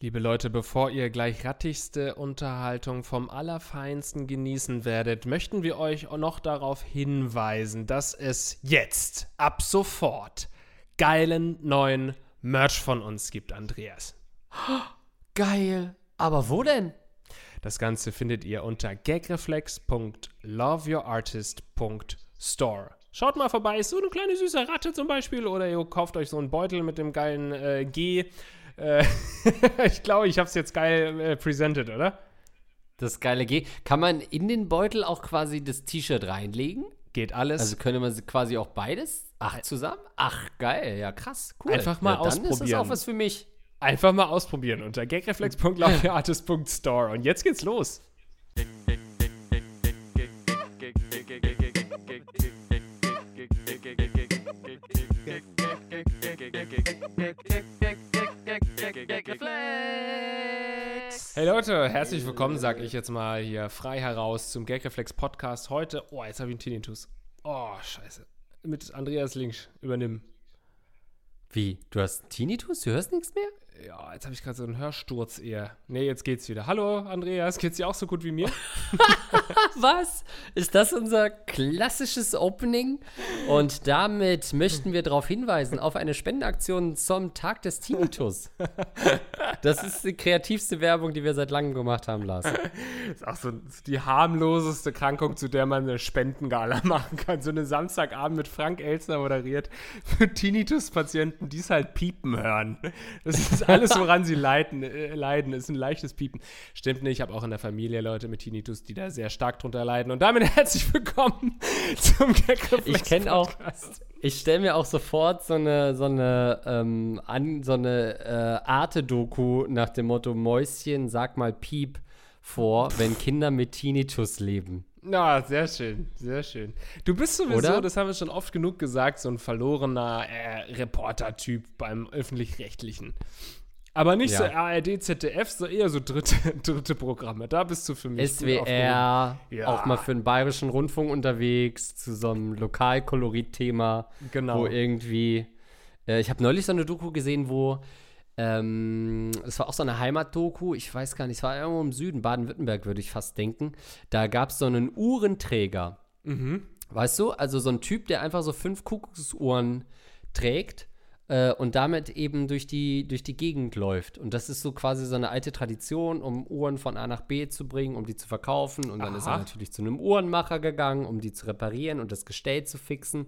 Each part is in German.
Liebe Leute, bevor ihr gleich rattigste Unterhaltung vom Allerfeinsten genießen werdet, möchten wir euch noch darauf hinweisen, dass es jetzt, ab sofort, geilen neuen Merch von uns gibt, Andreas. Geil. Aber wo denn? Das Ganze findet ihr unter gagreflex.loveyourartist.store. Schaut mal vorbei, ist so eine kleine süße Ratte zum Beispiel oder ihr kauft euch so einen Beutel mit dem geilen äh, G. Äh, ich glaube, ich habe es jetzt geil äh, presented, oder? Das geile G. Kann man in den Beutel auch quasi das T-Shirt reinlegen? Geht alles. Also könnte man quasi auch beides? Ach, zusammen? Ach, geil. Ja, krass. Cool. Einfach mal ja, dann ausprobieren. ist das auch was für mich. Einfach mal ausprobieren unter gagreflex.loveyourartist.store. Und jetzt geht's los. Hey Leute, herzlich willkommen, sag ich jetzt mal hier frei heraus zum Gagreflex Podcast. Heute, oh, jetzt habe ich einen Tinnitus. Oh, scheiße. Mit Andreas Links übernimm. Wie? Du hast einen Tinnitus? Du hörst nichts mehr? Ja, jetzt habe ich gerade so einen Hörsturz eher. Nee, jetzt geht's wieder. Hallo Andreas, geht's dir auch so gut wie mir? Was? Ist das unser klassisches Opening? Und damit möchten wir darauf hinweisen, auf eine Spendenaktion zum Tag des Tinnitus. Das ist die kreativste Werbung, die wir seit langem gemacht haben, Lars. Das ist auch so die harmloseste Krankung, zu der man eine Spendengala machen kann. So eine Samstagabend mit Frank Elsner moderiert für Tinnitus-Patienten, die es halt piepen hören. Das ist alles, woran sie leiden, äh, leiden, ist ein leichtes Piepen. Stimmt nicht, ich habe auch in der Familie Leute mit Tinnitus, die da sehr stark drunter leiden. Und damit herzlich willkommen zum Gagreflex Ich kenne auch, ich stelle mir auch sofort so eine, so eine, ähm, so eine äh, Arte-Doku nach dem Motto Mäuschen, sag mal Piep vor, wenn Kinder mit Tinnitus leben. Na, sehr schön, sehr schön. Du bist sowieso, Oder? das haben wir schon oft genug gesagt, so ein verlorener äh, Reporter-Typ beim Öffentlich-Rechtlichen. Aber nicht Ja. so ARD, ZDF, so eher so dritte, dritte Programme. Da bist du für mich. SWR, Ja. auch mal für den Bayerischen Rundfunk unterwegs, zu so einem Lokalkolorit-Thema, Genau. wo irgendwie, äh, ich habe neulich so eine Doku gesehen, wo, ähm, es war auch so eine Heimatdoku, ich weiß gar nicht, es war irgendwo im Süden, Baden-Württemberg würde ich fast denken, da gab es so einen Uhrenträger, Mhm. weißt du, also so ein Typ, der einfach so fünf Kuckucksuhren trägt äh, und damit eben durch die, durch die Gegend läuft. Und das ist so quasi so eine alte Tradition, um Uhren von A nach B zu bringen, um die zu verkaufen. Und dann ist er Aha. natürlich zu einem Uhrenmacher gegangen, um die zu reparieren und das Gestell zu fixen.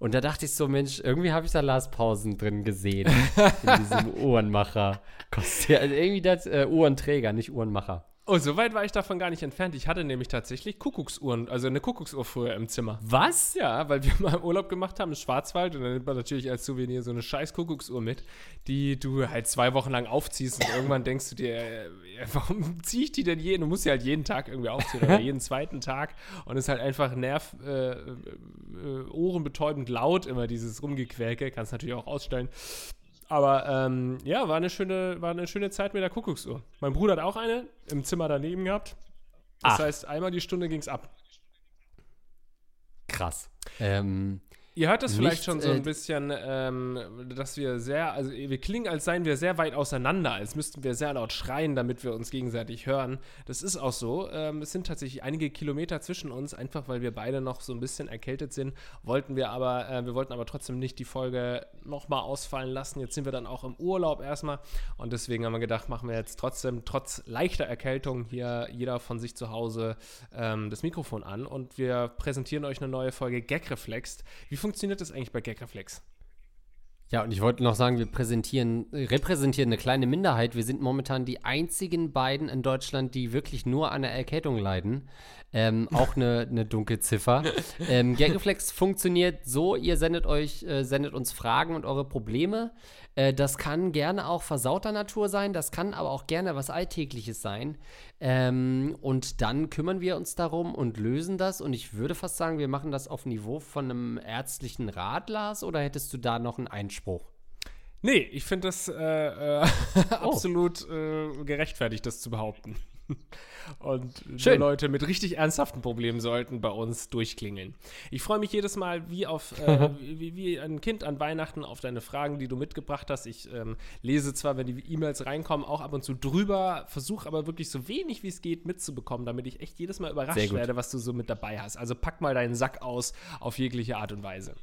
Und da dachte ich so, Mensch, irgendwie habe ich da Lars Pausen drin gesehen in diesem Uhrenmacher. Kostet, also irgendwie das äh, Uhrenträger, nicht Uhrenmacher. Oh, so weit war ich davon gar nicht entfernt. Ich hatte nämlich tatsächlich Kuckucksuhren, also eine Kuckucksuhr früher im Zimmer. Was? Ja, weil wir mal Urlaub gemacht haben im Schwarzwald und dann nimmt man natürlich als Souvenir so eine scheiß Kuckucksuhr mit, die du halt zwei Wochen lang aufziehst und irgendwann denkst du dir, äh, warum ziehe ich die denn jeden? Du musst sie halt jeden Tag irgendwie aufziehen oder jeden zweiten Tag und es ist halt einfach nerv, äh, äh, ohrenbetäubend laut immer dieses Rumgequäke, kannst natürlich auch ausstellen. Aber ähm, ja, war eine, schöne, war eine schöne Zeit mit der Kuckucksuhr. Mein Bruder hat auch eine im Zimmer daneben gehabt. Das Ach. heißt, einmal die Stunde ging es ab. Krass. Ähm, Ihr hört das vielleicht Nicht, schon so äh, ein bisschen, ähm, dass wir sehr, also wir klingen, als seien wir sehr weit auseinander, als müssten wir sehr laut schreien, damit wir uns gegenseitig hören. Das ist auch so. Ähm, es sind tatsächlich einige Kilometer zwischen uns, einfach weil wir beide noch so ein bisschen erkältet sind. Wollten wir aber, äh, wir wollten aber trotzdem nicht die Folge nochmal ausfallen lassen. Jetzt sind wir dann auch im Urlaub erstmal und deswegen haben wir gedacht, machen wir jetzt trotzdem, trotz leichter Erkältung, hier jeder von sich zu Hause ähm, das Mikrofon an und wir präsentieren euch eine neue Folge Gagreflext. Wie funktioniert das eigentlich bei Gagreflex? Ja, und ich wollte noch sagen, wir präsentieren, repräsentieren eine kleine Minderheit. Wir sind momentan die einzigen beiden in Deutschland, die wirklich nur an der Erkältung leiden. Ähm, auch eine, eine Dunkelziffer. Ähm, Gagreflex funktioniert so, ihr sendet euch, äh, sendet uns Fragen und eure Probleme. Äh, das kann gerne auch versauter Natur sein, das kann aber auch gerne was Alltägliches sein. Ähm, und dann kümmern wir uns darum und lösen das. Und ich würde fast sagen, wir machen das auf Niveau von einem ärztlichen Rat, Lars, oder hättest du da noch einen Einspruch? Nee, ich finde das äh, äh, absolut äh, gerechtfertigt, das zu behaupten. Und. Leute mit richtig ernsthaften Problemen sollten bei uns durchklingeln. Ich freue mich jedes Mal wie auf äh, wie, wie ein Kind an Weihnachten auf deine Fragen, die du mitgebracht hast. Ich ähm, lese zwar, wenn die E-Mails reinkommen, auch ab und zu drüber, versuche aber wirklich so wenig wie es geht mitzubekommen, damit ich echt jedes Mal überrascht werde, was du so mit dabei hast. Also pack mal deinen Sack aus auf jegliche Art und Weise.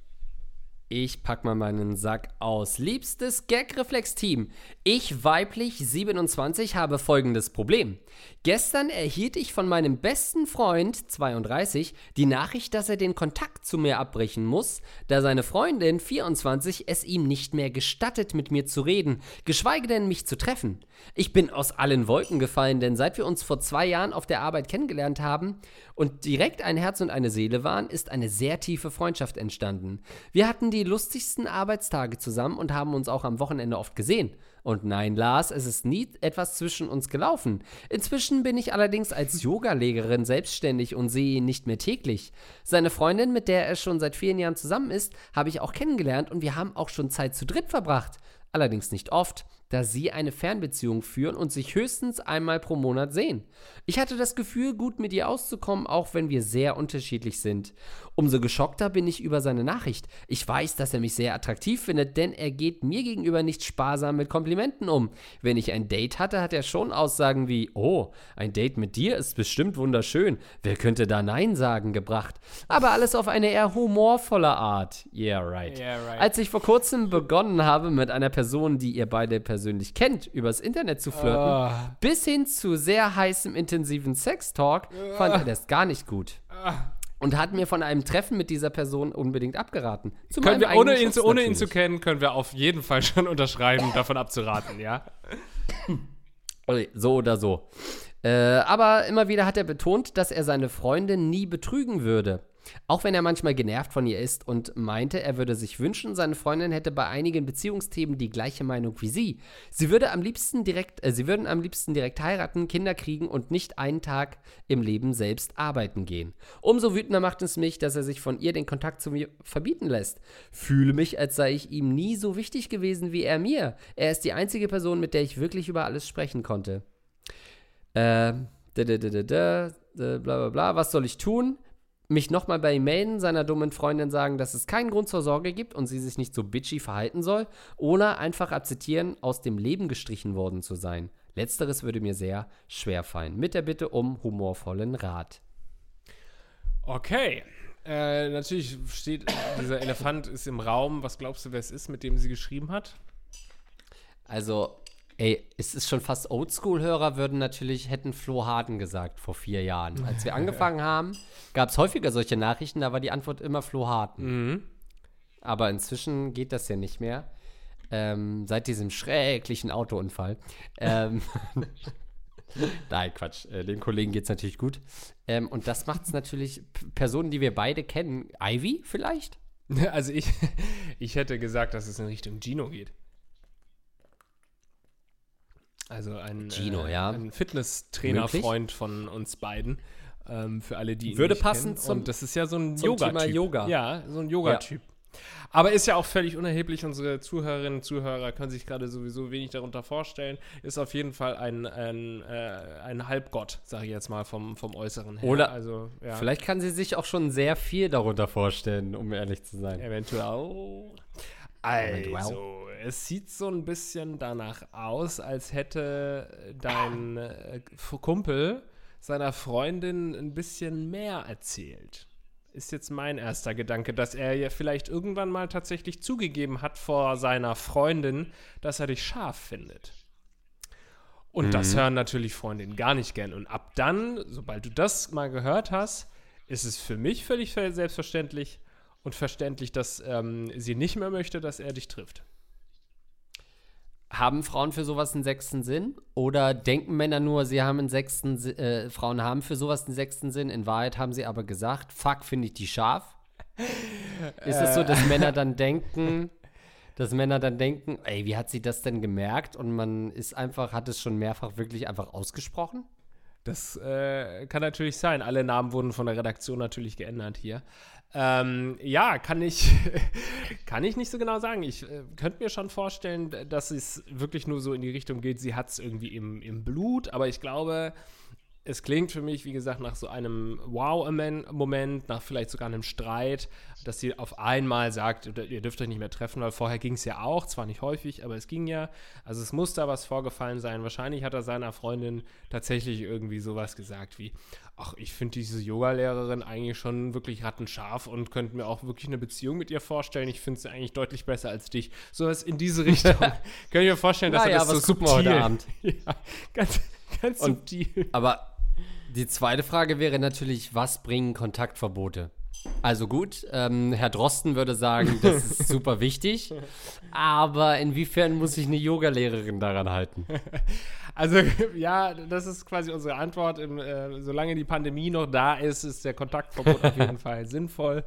Ich pack mal meinen Sack aus. Liebstes Gag-Reflex-Team. Ich, weiblich 27, habe folgendes Problem. Gestern erhielt ich von meinem besten Freund, 32, die Nachricht, dass er den Kontakt zu mir abbrechen muss, da seine Freundin, 24, es ihm nicht mehr gestattet, mit mir zu reden, geschweige denn mich zu treffen. Ich bin aus allen Wolken gefallen, denn seit wir uns vor zwei Jahren auf der Arbeit kennengelernt haben und direkt ein Herz und eine Seele waren, ist eine sehr tiefe Freundschaft entstanden. Wir hatten die lustigsten Arbeitstage zusammen und haben uns auch am Wochenende oft gesehen. Und nein, Lars, es ist nie etwas zwischen uns gelaufen. Inzwischen bin ich allerdings als Yogalehrerin selbstständig und sehe ihn nicht mehr täglich. Seine Freundin, mit der er schon seit vielen Jahren zusammen ist, habe ich auch kennengelernt und wir haben auch schon Zeit zu dritt verbracht. Allerdings nicht oft, da sie eine Fernbeziehung führen und sich höchstens einmal pro Monat sehen. Ich hatte das Gefühl, gut mit ihr auszukommen, auch wenn wir sehr unterschiedlich sind. Umso geschockter bin ich über seine Nachricht. Ich weiß, dass er mich sehr attraktiv findet, denn er geht mir gegenüber nicht sparsam mit Komplimenten um. Wenn ich ein Date hatte, hat er schon Aussagen wie, oh, ein Date mit dir ist bestimmt wunderschön. Wer könnte da Nein sagen gebracht? Aber alles auf eine eher humorvolle Art. Yeah, right. Yeah, right. Als ich vor kurzem begonnen habe, mit einer Person, die ihr beide persönlich kennt, übers Internet zu flirten, Ah. bis hin zu sehr heißem, intensiven Sextalk, fand er das gar nicht gut. Und hat mir von einem Treffen mit dieser Person unbedingt abgeraten. Zu Können wir, ohne, ihn zu, ohne ihn zu kennen, können wir auf jeden Fall schon unterschreiben, davon abzuraten, ja? So oder so. Äh, aber immer wieder hat er betont, dass er seine Freundin nie betrügen würde. Auch wenn er manchmal genervt von ihr ist und meinte, er würde sich wünschen, seine Freundin hätte bei einigen Beziehungsthemen die gleiche Meinung wie sie. Sie würde am liebsten direkt, äh, sie würden am liebsten direkt heiraten, Kinder kriegen und nicht einen Tag im Leben selbst arbeiten gehen. Umso wütender macht es mich, dass er sich von ihr den Kontakt zu mir verbieten lässt. Fühle mich, als sei ich ihm nie so wichtig gewesen wie er mir. Er ist die einzige Person, mit der ich wirklich über alles sprechen konnte. Da, da, da, da, da, da, bla bla bla, was soll ich tun? Mich nochmal bei ihm melden, seiner dummen Freundin sagen, dass es keinen Grund zur Sorge gibt und sie sich nicht so bitchy verhalten soll, oder einfach akzeptieren, aus dem Leben gestrichen worden zu sein. Letzteres würde mir sehr schwer fallen. Mit der Bitte um humorvollen Rat. Okay. Äh, natürlich steht, dieser Elefant ist im Raum. Was glaubst du, wer es ist, mit dem sie geschrieben hat? Also, ey, es ist schon fast Oldschool-Hörer würden natürlich, hätten Flo Harden gesagt vor vier Jahren. Als wir angefangen haben, gab es häufiger solche Nachrichten, da war die Antwort immer Flo Harden. Aber inzwischen geht das ja nicht mehr. Ähm, seit diesem schrecklichen Autounfall. Ähm, Nein, Quatsch. Äh, dem Kollegen geht es natürlich gut. Ähm, und das macht es natürlich Personen, die wir beide kennen. Ivy vielleicht? Also ich, ich hätte gesagt, dass es in Richtung Gino geht. Also ein, Gino, äh, ja. ein Fitnesstrainer-Freund von uns beiden. Ähm, für alle, die Würde passen kennen. zum- Und das ist ja so ein Yoga-Typ. Thema Yoga. Ja, so ein Yoga-Typ. Aber ist ja auch völlig unerheblich. Unsere Zuhörerinnen und Zuhörer können sich gerade sowieso wenig darunter vorstellen. Ist auf jeden Fall ein, ein, äh, ein Halbgott, sage ich jetzt mal, vom, vom Äußeren her. Oder also, ja. Vielleicht kann sie sich auch schon sehr viel darunter vorstellen, um ehrlich zu sein. Eventuell. Also, es sieht so ein bisschen danach aus, als hätte dein äh, Kumpel seiner Freundin ein bisschen mehr erzählt. Ist jetzt mein erster Gedanke, dass er ja vielleicht irgendwann mal tatsächlich zugegeben hat vor seiner Freundin, dass er dich scharf findet. Und das hören natürlich Freundinnen gar nicht gern. Und ab dann, sobald du das mal gehört hast, ist es für mich völlig selbstverständlich und verständlich, dass ähm, sie nicht mehr möchte, dass er dich trifft. Haben Frauen für sowas einen sechsten Sinn? Oder denken Männer nur, sie haben einen sechsten äh, Frauen haben für sowas einen sechsten Sinn? In Wahrheit haben sie aber gesagt, fuck, finde ich die scharf? Ist es so, dass Männer dann denken, dass Männer dann denken, ey, wie hat sie das denn gemerkt? Und man ist einfach, hat es schon mehrfach wirklich einfach ausgesprochen? Das äh, kann natürlich sein. Alle Namen wurden von der Redaktion natürlich geändert hier. Ähm, ja, kann ich, kann ich nicht so genau sagen. Ich äh, könnte mir schon vorstellen, dass es wirklich nur so in die Richtung geht, sie hat es irgendwie im, im Blut, aber ich glaube, es klingt für mich, wie gesagt, nach so einem Wow-Moment, nach vielleicht sogar einem Streit, dass sie auf einmal sagt, ihr dürft euch nicht mehr treffen, weil vorher ging es ja auch, zwar nicht häufig, aber es ging ja. Also es muss da was vorgefallen sein. Wahrscheinlich hat er seiner Freundin tatsächlich irgendwie sowas gesagt wie, ach, ich finde diese Yogalehrerin eigentlich schon wirklich rattenscharf und könnte mir auch wirklich eine Beziehung mit ihr vorstellen. Ich finde sie eigentlich deutlich besser als dich. Sowas in diese Richtung. Kann ich mir vorstellen, dass naja, er das so subtil... Heute Abend. ja, ganz, ganz und, subtil. Aber die zweite Frage wäre natürlich, was bringen Kontaktverbote? Also gut, ähm, Herr Drosten würde sagen, das ist super wichtig. Aber inwiefern muss sich eine Yogalehrerin daran halten? Also ja, das ist quasi unsere Antwort. Im, äh, solange die Pandemie noch da ist, ist der Kontaktverbot auf jeden Fall sinnvoll.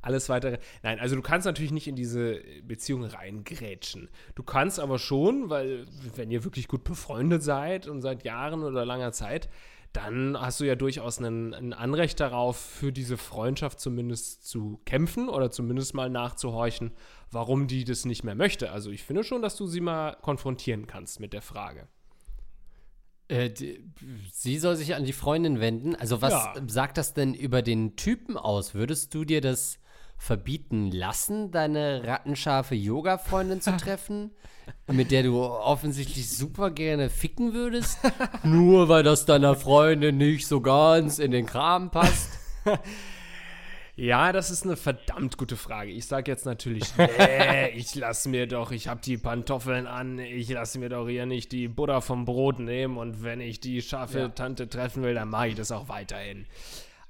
Alles weitere. Nein, also du kannst natürlich nicht in diese Beziehung reingrätschen. Du kannst aber schon, weil wenn ihr wirklich gut befreundet seid und seit Jahren oder langer Zeit, dann hast du ja durchaus einen, ein Anrecht darauf, für diese Freundschaft zumindest zu kämpfen oder zumindest mal nachzuhorchen, warum die das nicht mehr möchte. Also ich finde schon, dass du sie mal konfrontieren kannst mit der Frage. Äh, die, sie soll sich an die Freundin wenden. Also was ja. sagt das denn über den Typen aus? Würdest du dir das verbieten lassen, deine rattenscharfe Yoga-Freundin zu treffen, mit der du offensichtlich super gerne ficken würdest, nur weil das deiner Freundin nicht so ganz in den Kram passt? Ja, das ist eine verdammt gute Frage. Ich sage jetzt natürlich, nee, ich lasse mir doch, ich habe die Pantoffeln an, ich lasse mir doch hier nicht die Butter vom Brot nehmen und wenn ich die scharfe ja. Tante treffen will, dann mache ich das auch weiterhin.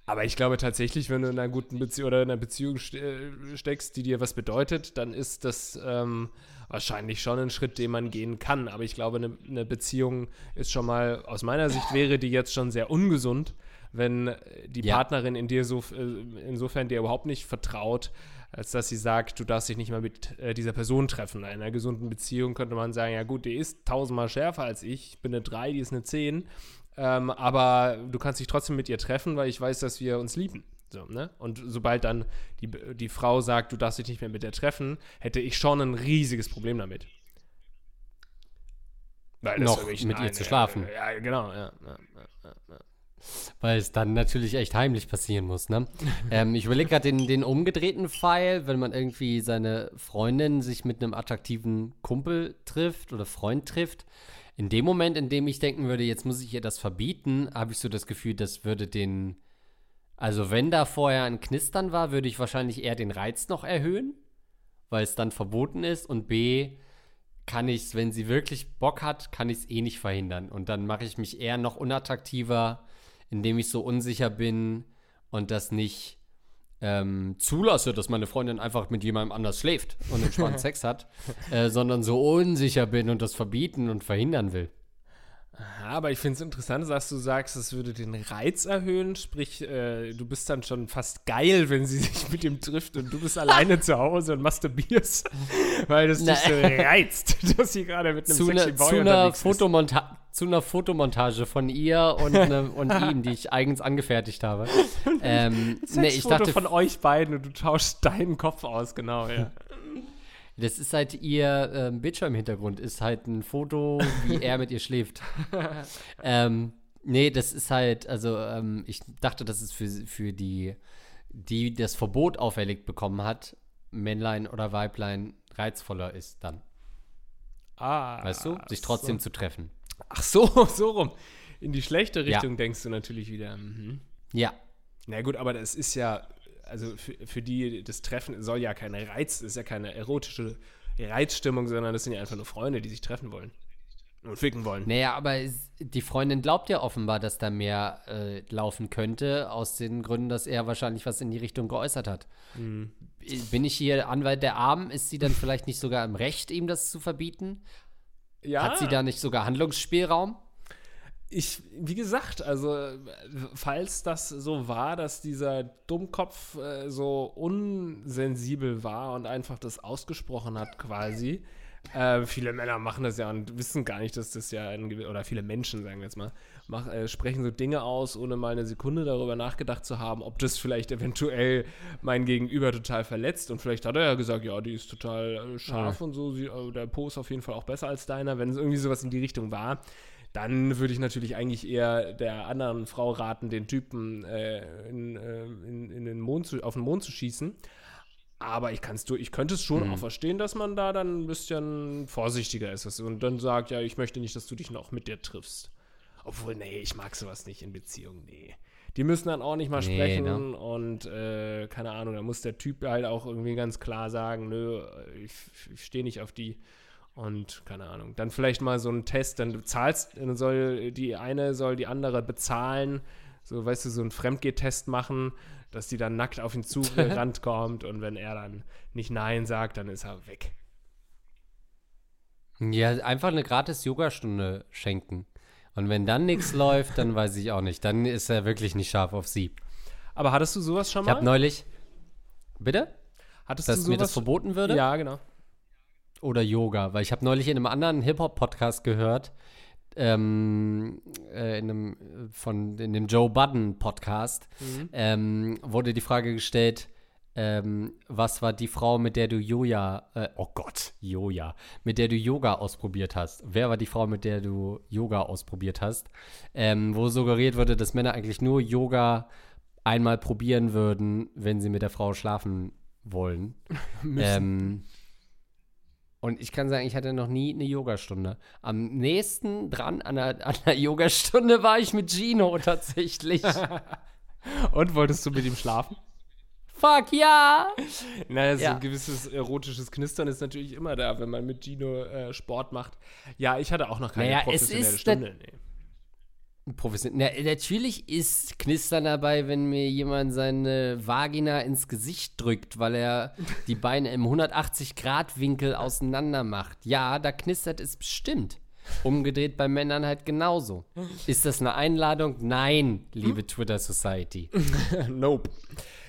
Aber ich glaube tatsächlich, wenn du in einer guten Beziehung oder in einer Beziehung äh, steckst, die dir was bedeutet, dann ist das ähm, wahrscheinlich schon ein Schritt, den man gehen kann. Aber ich glaube, eine, eine, Beziehung ist schon mal, aus meiner Sicht wäre die jetzt schon sehr ungesund, wenn die ja. Partnerin in dir so, äh, insofern dir überhaupt nicht vertraut, als dass sie sagt, du darfst dich nicht mal mit äh, dieser Person treffen. In einer gesunden Beziehung könnte man sagen, ja gut, die ist tausendmal schärfer als ich, ich bin eine 3, die ist eine 10 ähm, aber du kannst dich trotzdem mit ihr treffen, weil ich weiß, dass wir uns lieben. So, ne? Und sobald dann die, die Frau sagt, du darfst dich nicht mehr mit ihr treffen, hätte ich schon ein riesiges Problem damit. Weil Noch mit eine, ihr zu schlafen. Ja, genau, ja, ja, ja, Weil es dann natürlich echt heimlich passieren muss, ne? ähm, ich überlege gerade den, den umgedrehten Pfeil, wenn man irgendwie seine Freundin sich mit einem attraktiven Kumpel trifft oder Freund trifft in dem Moment, in dem ich denken würde, jetzt muss ich ihr das verbieten, habe ich so das Gefühl, das würde den. Also, wenn da vorher ein Knistern war, würde ich wahrscheinlich eher den Reiz noch erhöhen, weil es dann verboten ist. Und B, kann ich es, wenn sie wirklich Bock hat, kann ich es eh nicht verhindern. Und dann mache ich mich eher noch unattraktiver, indem ich so unsicher bin und das nicht ähm, zulasse, dass meine Freundin einfach mit jemandem anders schläft und entspannt Sex hat, äh, sondern so unsicher bin und das verbieten und verhindern will. Aber ich finde es interessant, dass du sagst, es würde den Reiz erhöhen. Sprich, äh, du bist dann schon fast geil, wenn sie sich mit ihm trifft und du bist alleine zu Hause und masturbierst, weil das dich so reizt, dass sie gerade mit einem zu sexy ne, Boy zu einer Fotomonta Zu einer Fotomontage von ihr und, ne, und ihm, die ich eigens angefertigt habe. ähm, nee, ich dachte von euch beiden und du tauschst deinen Kopf aus, genau, ja. Das ist halt ihr ähm, Bildschirmhintergrund, ist halt ein Foto, wie er mit ihr schläft. ähm, nee, das ist halt, also ähm, ich dachte, dass es für, für die, die das Verbot auferlegt bekommen hat, Männlein oder Weiblein, reizvoller ist dann. Ah. Weißt du? Sich trotzdem so. zu treffen. Ach so, so rum. In die schlechte Richtung ja. denkst du natürlich wieder. Mhm. Ja. Na gut, aber das ist ja also für, für die das Treffen soll ja kein Reiz, ist ja keine erotische Reizstimmung, sondern das sind ja einfach nur Freunde, die sich treffen wollen und ficken wollen. Naja, aber die Freundin glaubt ja offenbar, dass da mehr äh, laufen könnte, aus den Gründen, dass er wahrscheinlich was in die Richtung geäußert hat. Mhm. Bin ich hier Anwalt der Armen? Ist sie dann vielleicht nicht sogar im Recht, ihm das zu verbieten? Ja. Hat sie da nicht sogar Handlungsspielraum? Ich, wie gesagt, also falls das so war, dass dieser Dummkopf äh, so unsensibel war und einfach das ausgesprochen hat quasi. Äh, viele Männer machen das ja und wissen gar nicht, dass das ja ein, oder viele Menschen, sagen wir jetzt mal, mach, äh, sprechen so Dinge aus, ohne mal eine Sekunde darüber nachgedacht zu haben, ob das vielleicht eventuell mein Gegenüber total verletzt. Und vielleicht hat er ja gesagt, ja, die ist total äh, scharf ja. und so, sie, äh, der Po ist auf jeden Fall auch besser als deiner, wenn es irgendwie sowas in die Richtung war dann würde ich natürlich eigentlich eher der anderen Frau raten, den Typen äh, in, äh, in, in, den Mond zu, auf den Mond zu schießen. Aber ich, kann's, ich könnte es schon mhm. auch verstehen, dass man da dann ein bisschen vorsichtiger ist und dann sagt, ja, ich möchte nicht, dass du dich noch mit dir triffst. Obwohl, nee, ich mag sowas nicht in Beziehungen, nee. Die müssen dann auch nicht mal nee, sprechen ne? und äh, keine Ahnung, da muss der Typ halt auch irgendwie ganz klar sagen, nö, ich, ich stehe nicht auf die und keine Ahnung. Dann vielleicht mal so einen Test, dann zahlst, dann soll die eine soll die andere bezahlen, so weißt du, so einen Fremdgehtest machen dass die dann nackt auf ihn zugerannt kommt und wenn er dann nicht Nein sagt, dann ist er weg. Ja, einfach eine gratis Yogastunde schenken. Und wenn dann nichts läuft, dann weiß ich auch nicht. Dann ist er wirklich nicht scharf auf sie. Aber hattest du sowas schon mal? Ich habe neulich. Bitte? Hattest Dass du sowas? mir das verboten würde? Ja, genau. Oder Yoga, weil ich habe neulich in einem anderen Hip-Hop-Podcast gehört, ähm, äh, in, einem, von, in dem Joe Budden Podcast mhm. ähm, wurde die Frage gestellt, ähm, was war die Frau, mit der du Yoga, äh, oh Gott, Yoga, mit der du Yoga ausprobiert hast? Wer war die Frau, mit der du Yoga ausprobiert hast? Ähm, wo suggeriert wurde, dass Männer eigentlich nur Yoga einmal probieren würden, wenn sie mit der Frau schlafen wollen. ähm, und ich kann sagen, ich hatte noch nie eine Yogastunde. Am nächsten dran an einer, an einer Yogastunde war ich mit Gino tatsächlich. Und wolltest du mit ihm schlafen? Fuck ja! Naja, so ja. ein gewisses erotisches Knistern ist natürlich immer da, wenn man mit Gino äh, Sport macht. Ja, ich hatte auch noch keine naja, professionelle Stunde. Nee professionell. Na, natürlich ist Knistern dabei, wenn mir jemand seine Vagina ins Gesicht drückt, weil er die Beine im 180-Grad-Winkel auseinander macht. Ja, da knistert es bestimmt. Umgedreht bei Männern halt genauso. Ist das eine Einladung? Nein, liebe Twitter Society. nope.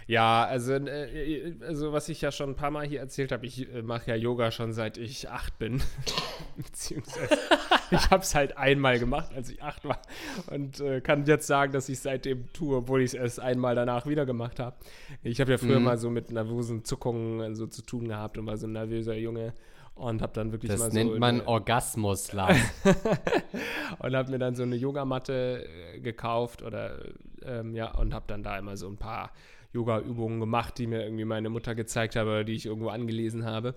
Ja, also, äh, also was ich ja schon ein paar Mal hier erzählt habe, ich äh, mache ja Yoga schon seit ich acht bin. Beziehungsweise ich habe es halt einmal gemacht, als ich acht war. Und äh, kann jetzt sagen, dass ich seitdem tue, obwohl ich es erst einmal danach wieder gemacht habe. Ich habe ja früher mhm. mal so mit nervösen Zuckungen so zu tun gehabt und war so ein nervöser Junge und habe dann wirklich das mal so. Das nennt man Orgasmus, Lars. und habe mir dann so eine Yogamatte äh, gekauft oder ähm, ja und habe dann da immer so ein paar Yoga-Übungen gemacht, die mir irgendwie meine Mutter gezeigt hat oder die ich irgendwo angelesen habe.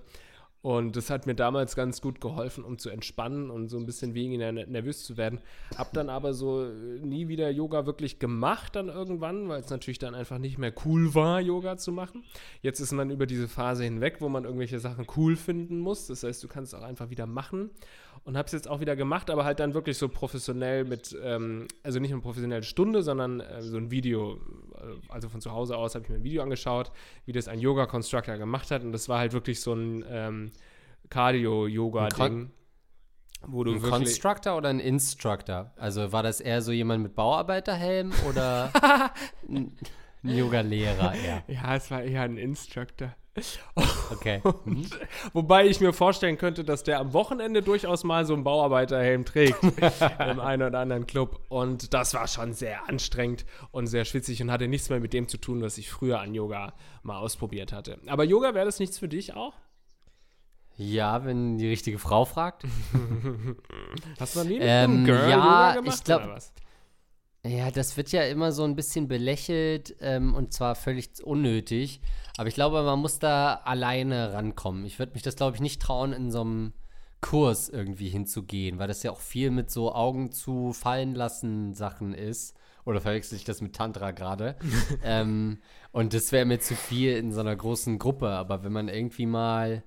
Und das hat mir damals ganz gut geholfen, um zu entspannen und so ein bisschen weniger nervös zu werden. Hab dann aber so nie wieder Yoga wirklich gemacht dann irgendwann, weil es natürlich dann einfach nicht mehr cool war, Yoga zu machen. Jetzt ist man über diese Phase hinweg, wo man irgendwelche Sachen cool finden muss. Das heißt, du kannst es auch einfach wieder machen und habe es jetzt auch wieder gemacht, aber halt dann wirklich so professionell mit, ähm, also nicht eine professionelle Stunde, sondern äh, so ein Video. Äh, also von zu Hause aus habe ich mir ein Video angeschaut, wie das ein Yoga-Constructor gemacht hat und das war halt wirklich so ein ähm, Cardio-Yoga-Ding. Wo du ein Constructor oder ein Instructor? Also war das eher so jemand mit Bauarbeiterhelm oder ein Yoga-Lehrer eher? Ja, es war eher ein Instructor. Okay. Mhm. Wobei ich mir vorstellen könnte, dass der am Wochenende durchaus mal so einen Bauarbeiterhelm trägt im einen oder anderen Club. Und das war schon sehr anstrengend und sehr schwitzig und hatte nichts mehr mit dem zu tun, was ich früher an Yoga mal ausprobiert hatte. Aber Yoga wäre das nichts für dich auch? Ja, wenn die richtige Frau fragt. Hast du noch nie ähm, einem Girl ja, Yoga gemacht ich glaub, oder was? Ja, das wird ja immer so ein bisschen belächelt ähm, und zwar völlig unnötig. Aber ich glaube, man muss da alleine rankommen. Ich würde mich das, glaube ich, nicht trauen, in so einem Kurs irgendwie hinzugehen, weil das ja auch viel mit so Augen zu fallen lassen Sachen ist. Oder verwechsel ich das mit Tantra gerade? ähm, und das wäre mir zu viel in so einer großen Gruppe. Aber wenn man irgendwie mal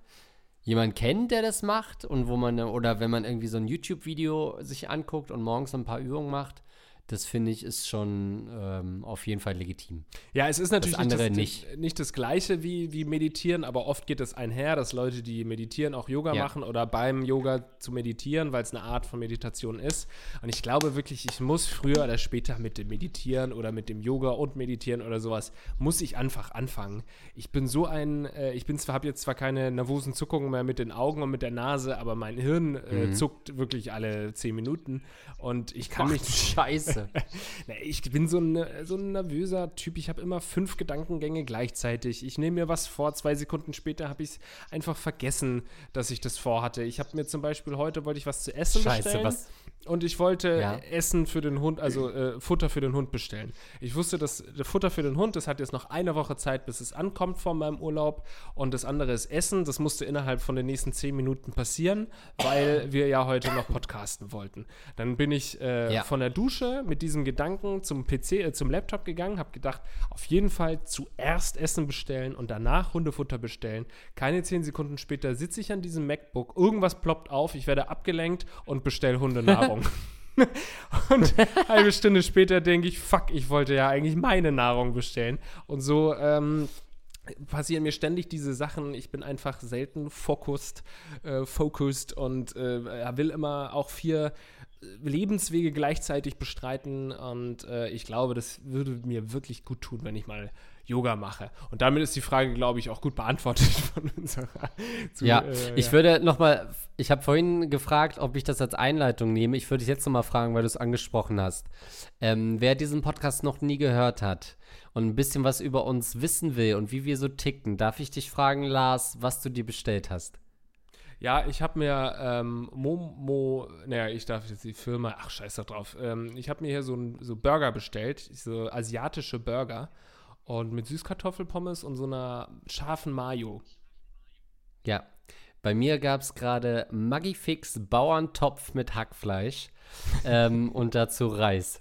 jemanden kennt, der das macht und wo man, oder wenn man irgendwie so ein YouTube-Video sich anguckt und morgens ein paar Übungen macht, das finde ich ist schon ähm, auf jeden Fall legitim. Ja, es ist natürlich das nicht, das, nicht. nicht das Gleiche wie, wie Meditieren, aber oft geht es einher, dass Leute, die meditieren, auch Yoga ja. machen oder beim Yoga zu meditieren, weil es eine Art von Meditation ist. Und ich glaube wirklich, ich muss früher oder später mit dem Meditieren oder mit dem Yoga und Meditieren oder sowas, muss ich einfach anfangen. Ich bin so ein, äh, ich bin zwar, habe jetzt zwar keine nervosen Zuckungen mehr mit den Augen und mit der Nase, aber mein Hirn äh, mhm. zuckt wirklich alle zehn Minuten und ich kann Ach, mich. Scheiße. Nee, ich bin so ein, so ein nervöser Typ. Ich habe immer fünf Gedankengänge gleichzeitig. Ich nehme mir was vor, zwei Sekunden später habe ich es einfach vergessen, dass ich das vorhatte. Ich habe mir zum Beispiel heute wollte ich was zu essen Scheiße, bestellen. was- Und ich wollte Ja. Essen für den Hund, also äh, Futter für den Hund bestellen. Ich wusste, dass das Futter für den Hund, das hat jetzt noch eine Woche Zeit, bis es ankommt von meinem Urlaub. Und das andere ist Essen. Das musste innerhalb von den nächsten zehn Minuten passieren, weil wir ja heute noch podcasten wollten. Dann bin ich äh, Ja. von der Dusche mit diesem Gedanken zum PC, äh, zum Laptop gegangen, habe gedacht, auf jeden Fall zuerst Essen bestellen und danach Hundefutter bestellen. Keine zehn Sekunden später sitze ich an diesem MacBook, irgendwas ploppt auf, ich werde abgelenkt und bestelle Hundenahrung. und eine halbe Stunde später denke ich, fuck, ich wollte ja eigentlich meine Nahrung bestellen. Und so ähm, passieren mir ständig diese Sachen. Ich bin einfach selten focused, äh, focused und äh, will immer auch vier äh, Lebenswege gleichzeitig bestreiten. Und äh, ich glaube, das würde mir wirklich gut tun, wenn ich mal Yoga mache. Und damit ist die Frage, glaube ich, auch gut beantwortet von unserer. zu- Ja, äh, ich ja. würde noch mal, ich habe vorhin gefragt, ob ich das als Einleitung nehme. Ich würde dich jetzt noch mal fragen, weil du es angesprochen hast. Ähm, wer diesen Podcast noch nie gehört hat und ein bisschen was über uns wissen will und wie wir so ticken, darf ich dich fragen, Lars, was du dir bestellt hast? Ja, ich habe mir ähm, Momo, naja, ich darf jetzt die Firma, ach scheiß da drauf. Ähm, ich habe mir hier so, ein, so Burger bestellt, so asiatische Burger und mit Süßkartoffelpommes und so einer scharfen Mayo. Ja, bei mir gab es gerade Magifix Bauerntopf mit Hackfleisch ähm, und dazu Reis.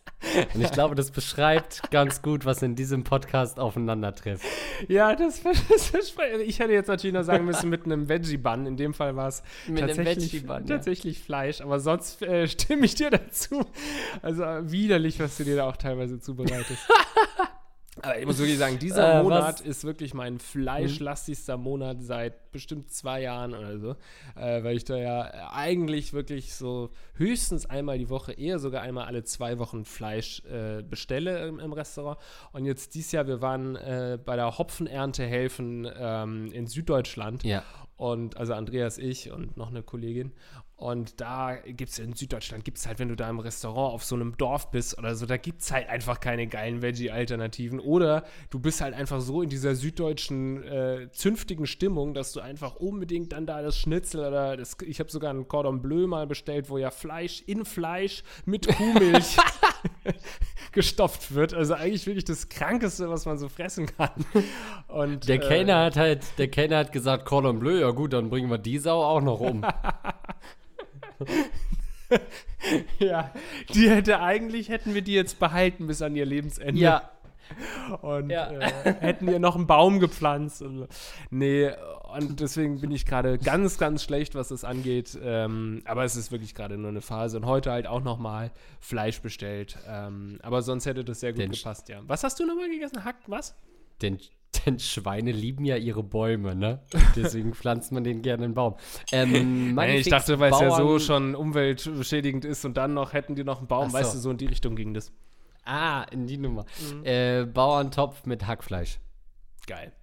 Und ich glaube, das beschreibt ganz gut, was in diesem Podcast aufeinandertrifft. Ja, das, das, ich hätte jetzt natürlich noch sagen müssen mit einem Veggie-Bun. In dem Fall war es Mit einem tatsächlich, Veggie-Bun, ja. tatsächlich Fleisch, aber sonst äh, stimme ich dir dazu. Also äh, widerlich, was du dir da auch teilweise zubereitest. Aber ich muss wirklich sagen, dieser Äh, Monat was- ist wirklich mein fleischlastigster Monat seit bestimmt zwei Jahren oder so. Äh, weil ich da ja eigentlich wirklich so höchstens einmal die Woche, eher sogar einmal alle zwei Wochen Fleisch äh, bestelle im, im Restaurant. Und jetzt dieses Jahr, wir waren äh, bei der Hopfenernte helfen ähm, in Süddeutschland. Ja. Und also Andreas, ich und noch eine Kollegin. Und da gibt es in Süddeutschland, gibt es halt, wenn du da im Restaurant auf so einem Dorf bist oder so, da gibt es halt einfach keine geilen Veggie-Alternativen. Oder du bist halt einfach so in dieser süddeutschen äh, zünftigen Stimmung, dass du einfach unbedingt dann da das Schnitzel oder das, ich habe sogar ein Cordon Bleu mal bestellt, wo ja Fleisch in Fleisch mit Kuhmilch gestopft wird. Also eigentlich wirklich das Krankeste, was man so fressen kann. Und, Der äh, Kellner hat halt, der Kellner hat gesagt, Cordon Bleu, ja gut, dann bringen wir die Sau auch noch um. Ja, die hätte eigentlich, hätten wir die jetzt behalten bis an ihr Lebensende. ja, Und Ja. äh, hätten ihr noch einen Baum gepflanzt. Und, nee, und deswegen bin ich gerade ganz, ganz schlecht, was das angeht. Ähm, aber es ist wirklich gerade nur eine Phase. Und heute halt auch nochmal Fleisch bestellt. Ähm, aber sonst hätte das sehr gut Den- gepasst, ja. Was hast du nochmal gegessen? Hack, was? denn, denn Schweine lieben ja ihre Bäume, ne? Deswegen pflanzt man denen gerne einen Baum. Ähm, Nee, ich dachte, weil es ja so schon umweltschädigend ist und dann noch hätten die noch einen Baum. So. Weißt du, so in die Richtung ging das. Ah, in die Nummer. Mhm. Äh, Bauerntopf mit Hackfleisch. Geil.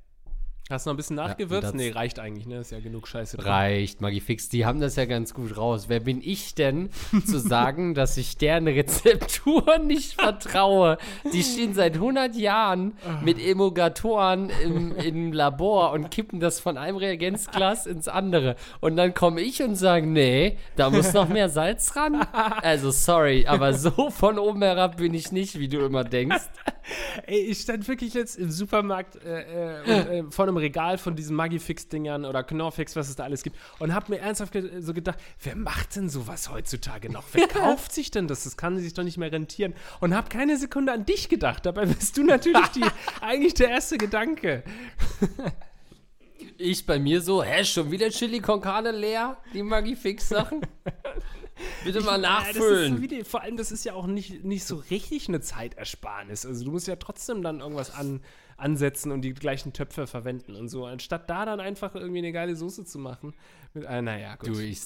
Hast du noch ein bisschen nachgewürzt? das- nee, reicht eigentlich, ne? Ist ja genug Scheiße drin. Reicht, Magifix, die haben das ja ganz gut raus. Wer bin ich denn, zu sagen, dass ich deren Rezeptur nicht vertraue? Die stehen seit 100 Jahren mit Emulgatoren im, im Labor und kippen das von einem Reagenzglas ins andere. Und dann komme ich und sage, nee, da muss noch mehr Salz ran. Also sorry, aber so von oben herab bin ich nicht, wie du immer denkst. Ey, ich stand wirklich jetzt im Supermarkt äh, äh, und, äh, vor einem Regal von diesen Magifix-Dingern oder Knorfix, was es da alles gibt, und hab mir ernsthaft ge so gedacht, wer macht denn sowas heutzutage noch? Wer kauft sich denn das? Das kann sich doch nicht mehr rentieren. Und hab keine Sekunde an dich gedacht. Dabei bist du natürlich die, eigentlich der erste Gedanke. Ich bei mir so, hä, schon wieder Chili con Carne leer? Die Magifix-Sachen? Bitte mal Ja, so nachfüllen. wie die, vor allem, das ist ja auch nicht, nicht so richtig eine Zeitersparnis. Also du musst ja trotzdem dann irgendwas an, ansetzen und die gleichen Töpfe verwenden und so, anstatt da dann einfach irgendwie eine geile Soße zu machen. Mit, äh, naja, gut. Du, ich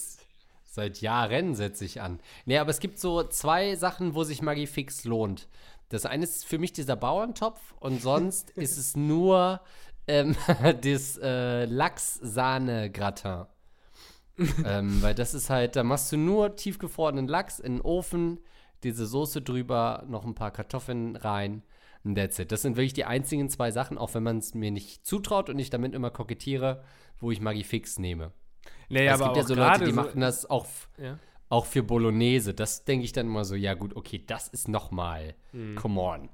seit Jahren setze ich an. Nee, aber es gibt so zwei Sachen, wo sich Magifix lohnt. Das eine ist für mich dieser Bauerntopf und sonst ist es nur ähm, das äh, Lachs-Sahne-Gratin. ähm, weil das ist halt, da machst du nur tiefgefrorenen Lachs in den Ofen, diese Soße drüber, noch ein paar Kartoffeln rein. Und that's it. Das sind wirklich die einzigen zwei Sachen, auch wenn man es mir nicht zutraut und ich damit immer kokettiere, wo ich Magifix nehme. Naja, es aber gibt ja so Leute, die so- machen das auch, Ja. auch für Bolognese. Das denke ich dann immer so, ja gut, okay, das ist noch mal, Mhm. come on.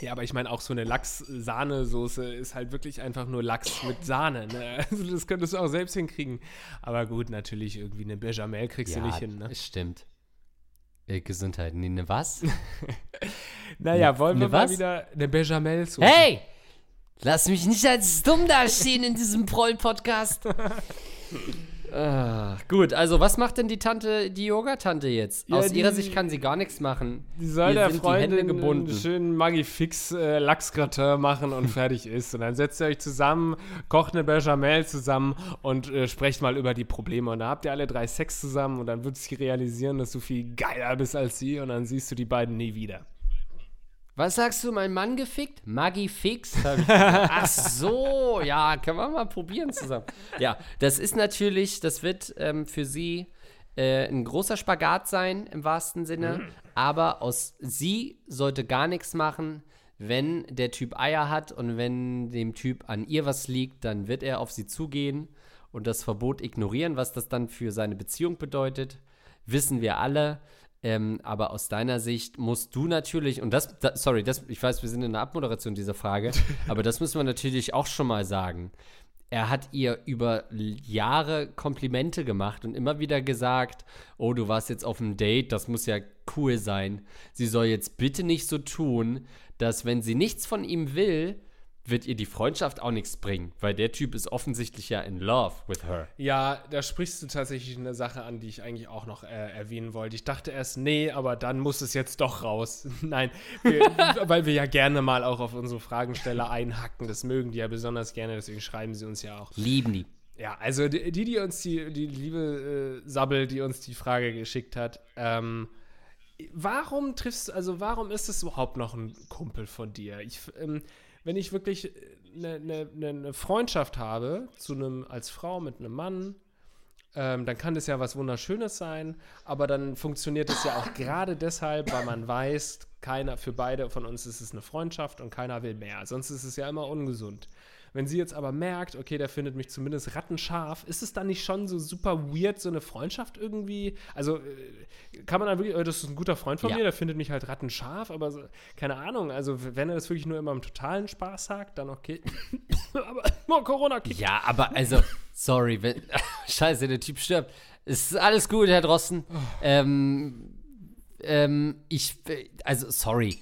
Ja, aber ich meine, auch so eine Lachs-Sahnesoße ist halt wirklich einfach nur Lachs mit Sahne. Ne? Also das könntest du auch selbst hinkriegen. Aber gut, natürlich irgendwie eine Bechamel kriegst du nicht hin. Ne? das stimmt. Äh, Gesundheit. Nee, ne was? Naja, wollen wir ne mal was? wieder eine Bechamel-Soße? hey! Lass mich nicht als dumm dastehen in diesem Proll-Podcast. ah, gut, also was macht denn die Tante, die Yoga-Tante jetzt? Ja, Aus ihrer die- Sicht kann sie gar nichts machen. Die soll Ihr der sind die Hände Freundin gebunden. einen schönen Magifix äh, Lachsgratin machen und fertig ist. Und dann setzt ihr euch zusammen, kocht eine Bechamel zusammen und äh, sprecht mal über die Probleme. Und da habt ihr alle drei Sex zusammen und dann wird sie realisieren, dass du viel geiler bist als sie und dann siehst du die beiden nie wieder. Was sagst du, mein Mann gefickt? Maggi Fix? Ach so, ja, können wir mal probieren zusammen. Ja, das ist natürlich, das wird ähm, für sie äh, ein großer Spagat sein, im wahrsten Sinne. Aber aus sie sollte gar nichts machen. Wenn der Typ Eier hat und wenn dem Typ an ihr was liegt, dann wird er auf sie zugehen und das Verbot ignorieren, was das dann für seine Beziehung bedeutet. Wissen wir alle. Ähm, aber aus deiner Sicht musst du natürlich, und das, da, sorry, das, ich weiß, wir sind in der Abmoderation dieser Frage, aber das müssen wir natürlich auch schon mal sagen. Er hat ihr über Jahre Komplimente gemacht und immer wieder gesagt, oh, du warst jetzt auf einem Date, das muss ja cool sein. Sie soll jetzt bitte nicht so tun, dass wenn sie nichts von ihm will, wird ihr die Freundschaft auch nichts bringen, weil der Typ ist offensichtlich ja in love with her. Ja, da sprichst du tatsächlich eine Sache an, die ich eigentlich auch noch äh, erwähnen wollte. Ich dachte erst, nee, aber dann muss es jetzt doch raus. Nein, wir, weil wir ja gerne mal auch auf unsere Fragensteller einhacken. Das mögen die ja besonders gerne, deswegen schreiben sie uns ja auch. Lieben die. Ja, also die, die, uns die, die liebe äh, Sabbel, die uns die Frage geschickt hat, ähm, warum triffst also warum ist es überhaupt noch ein Kumpel von dir? Ich, ähm, wenn ich wirklich eine ne, ne, ne Freundschaft habe zu einem als Frau mit einem Mann, ähm, dann kann das ja was Wunderschönes sein, aber dann funktioniert es ja auch gerade deshalb, weil man weiß, keiner für beide von uns ist es eine Freundschaft und keiner will mehr. Sonst ist es ja immer ungesund. Wenn sie jetzt aber merkt, okay, der findet mich zumindest rattenscharf, ist es dann nicht schon so super weird, so eine Freundschaft irgendwie? Also äh, kann man dann wirklich, oh, das ist ein guter Freund von Ja. mir, der findet mich halt rattenscharf, aber so, keine Ahnung, also wenn er das wirklich nur immer im totalen Spaß sagt, dann okay. aber oh, Corona kickt. Ja, aber also, sorry, wenn, scheiße, der Typ stirbt. Es ist alles gut, Herr Drosten. Ähm, ähm, ich, also, sorry.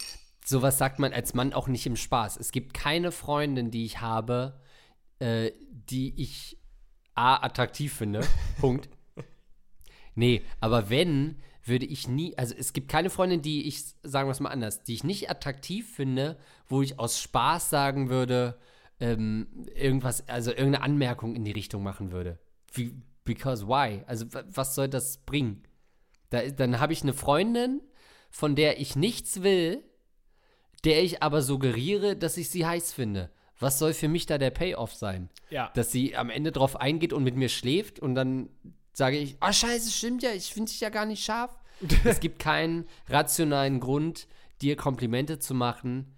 Sowas sagt man als Mann auch nicht im Spaß. Es gibt keine Freundin, die ich habe, äh, die ich A, attraktiv finde. Punkt. Nee, aber wenn, würde ich nie, also es gibt keine Freundin, die ich, sagen wir es mal anders, die ich nicht attraktiv finde, wo ich aus Spaß sagen würde, ähm, irgendwas, also irgendeine Anmerkung in die Richtung machen würde. Wie, because why? Also wa- was soll das bringen? Da, dann habe ich eine Freundin, von der ich nichts will, der ich aber suggeriere, dass ich sie heiß finde. Was soll für mich da der Payoff sein? Ja. Dass sie am Ende drauf eingeht und mit mir schläft und dann sage ich, oh scheiße, stimmt ja, ich finde dich ja gar nicht scharf. es gibt keinen rationalen Grund, dir Komplimente zu machen,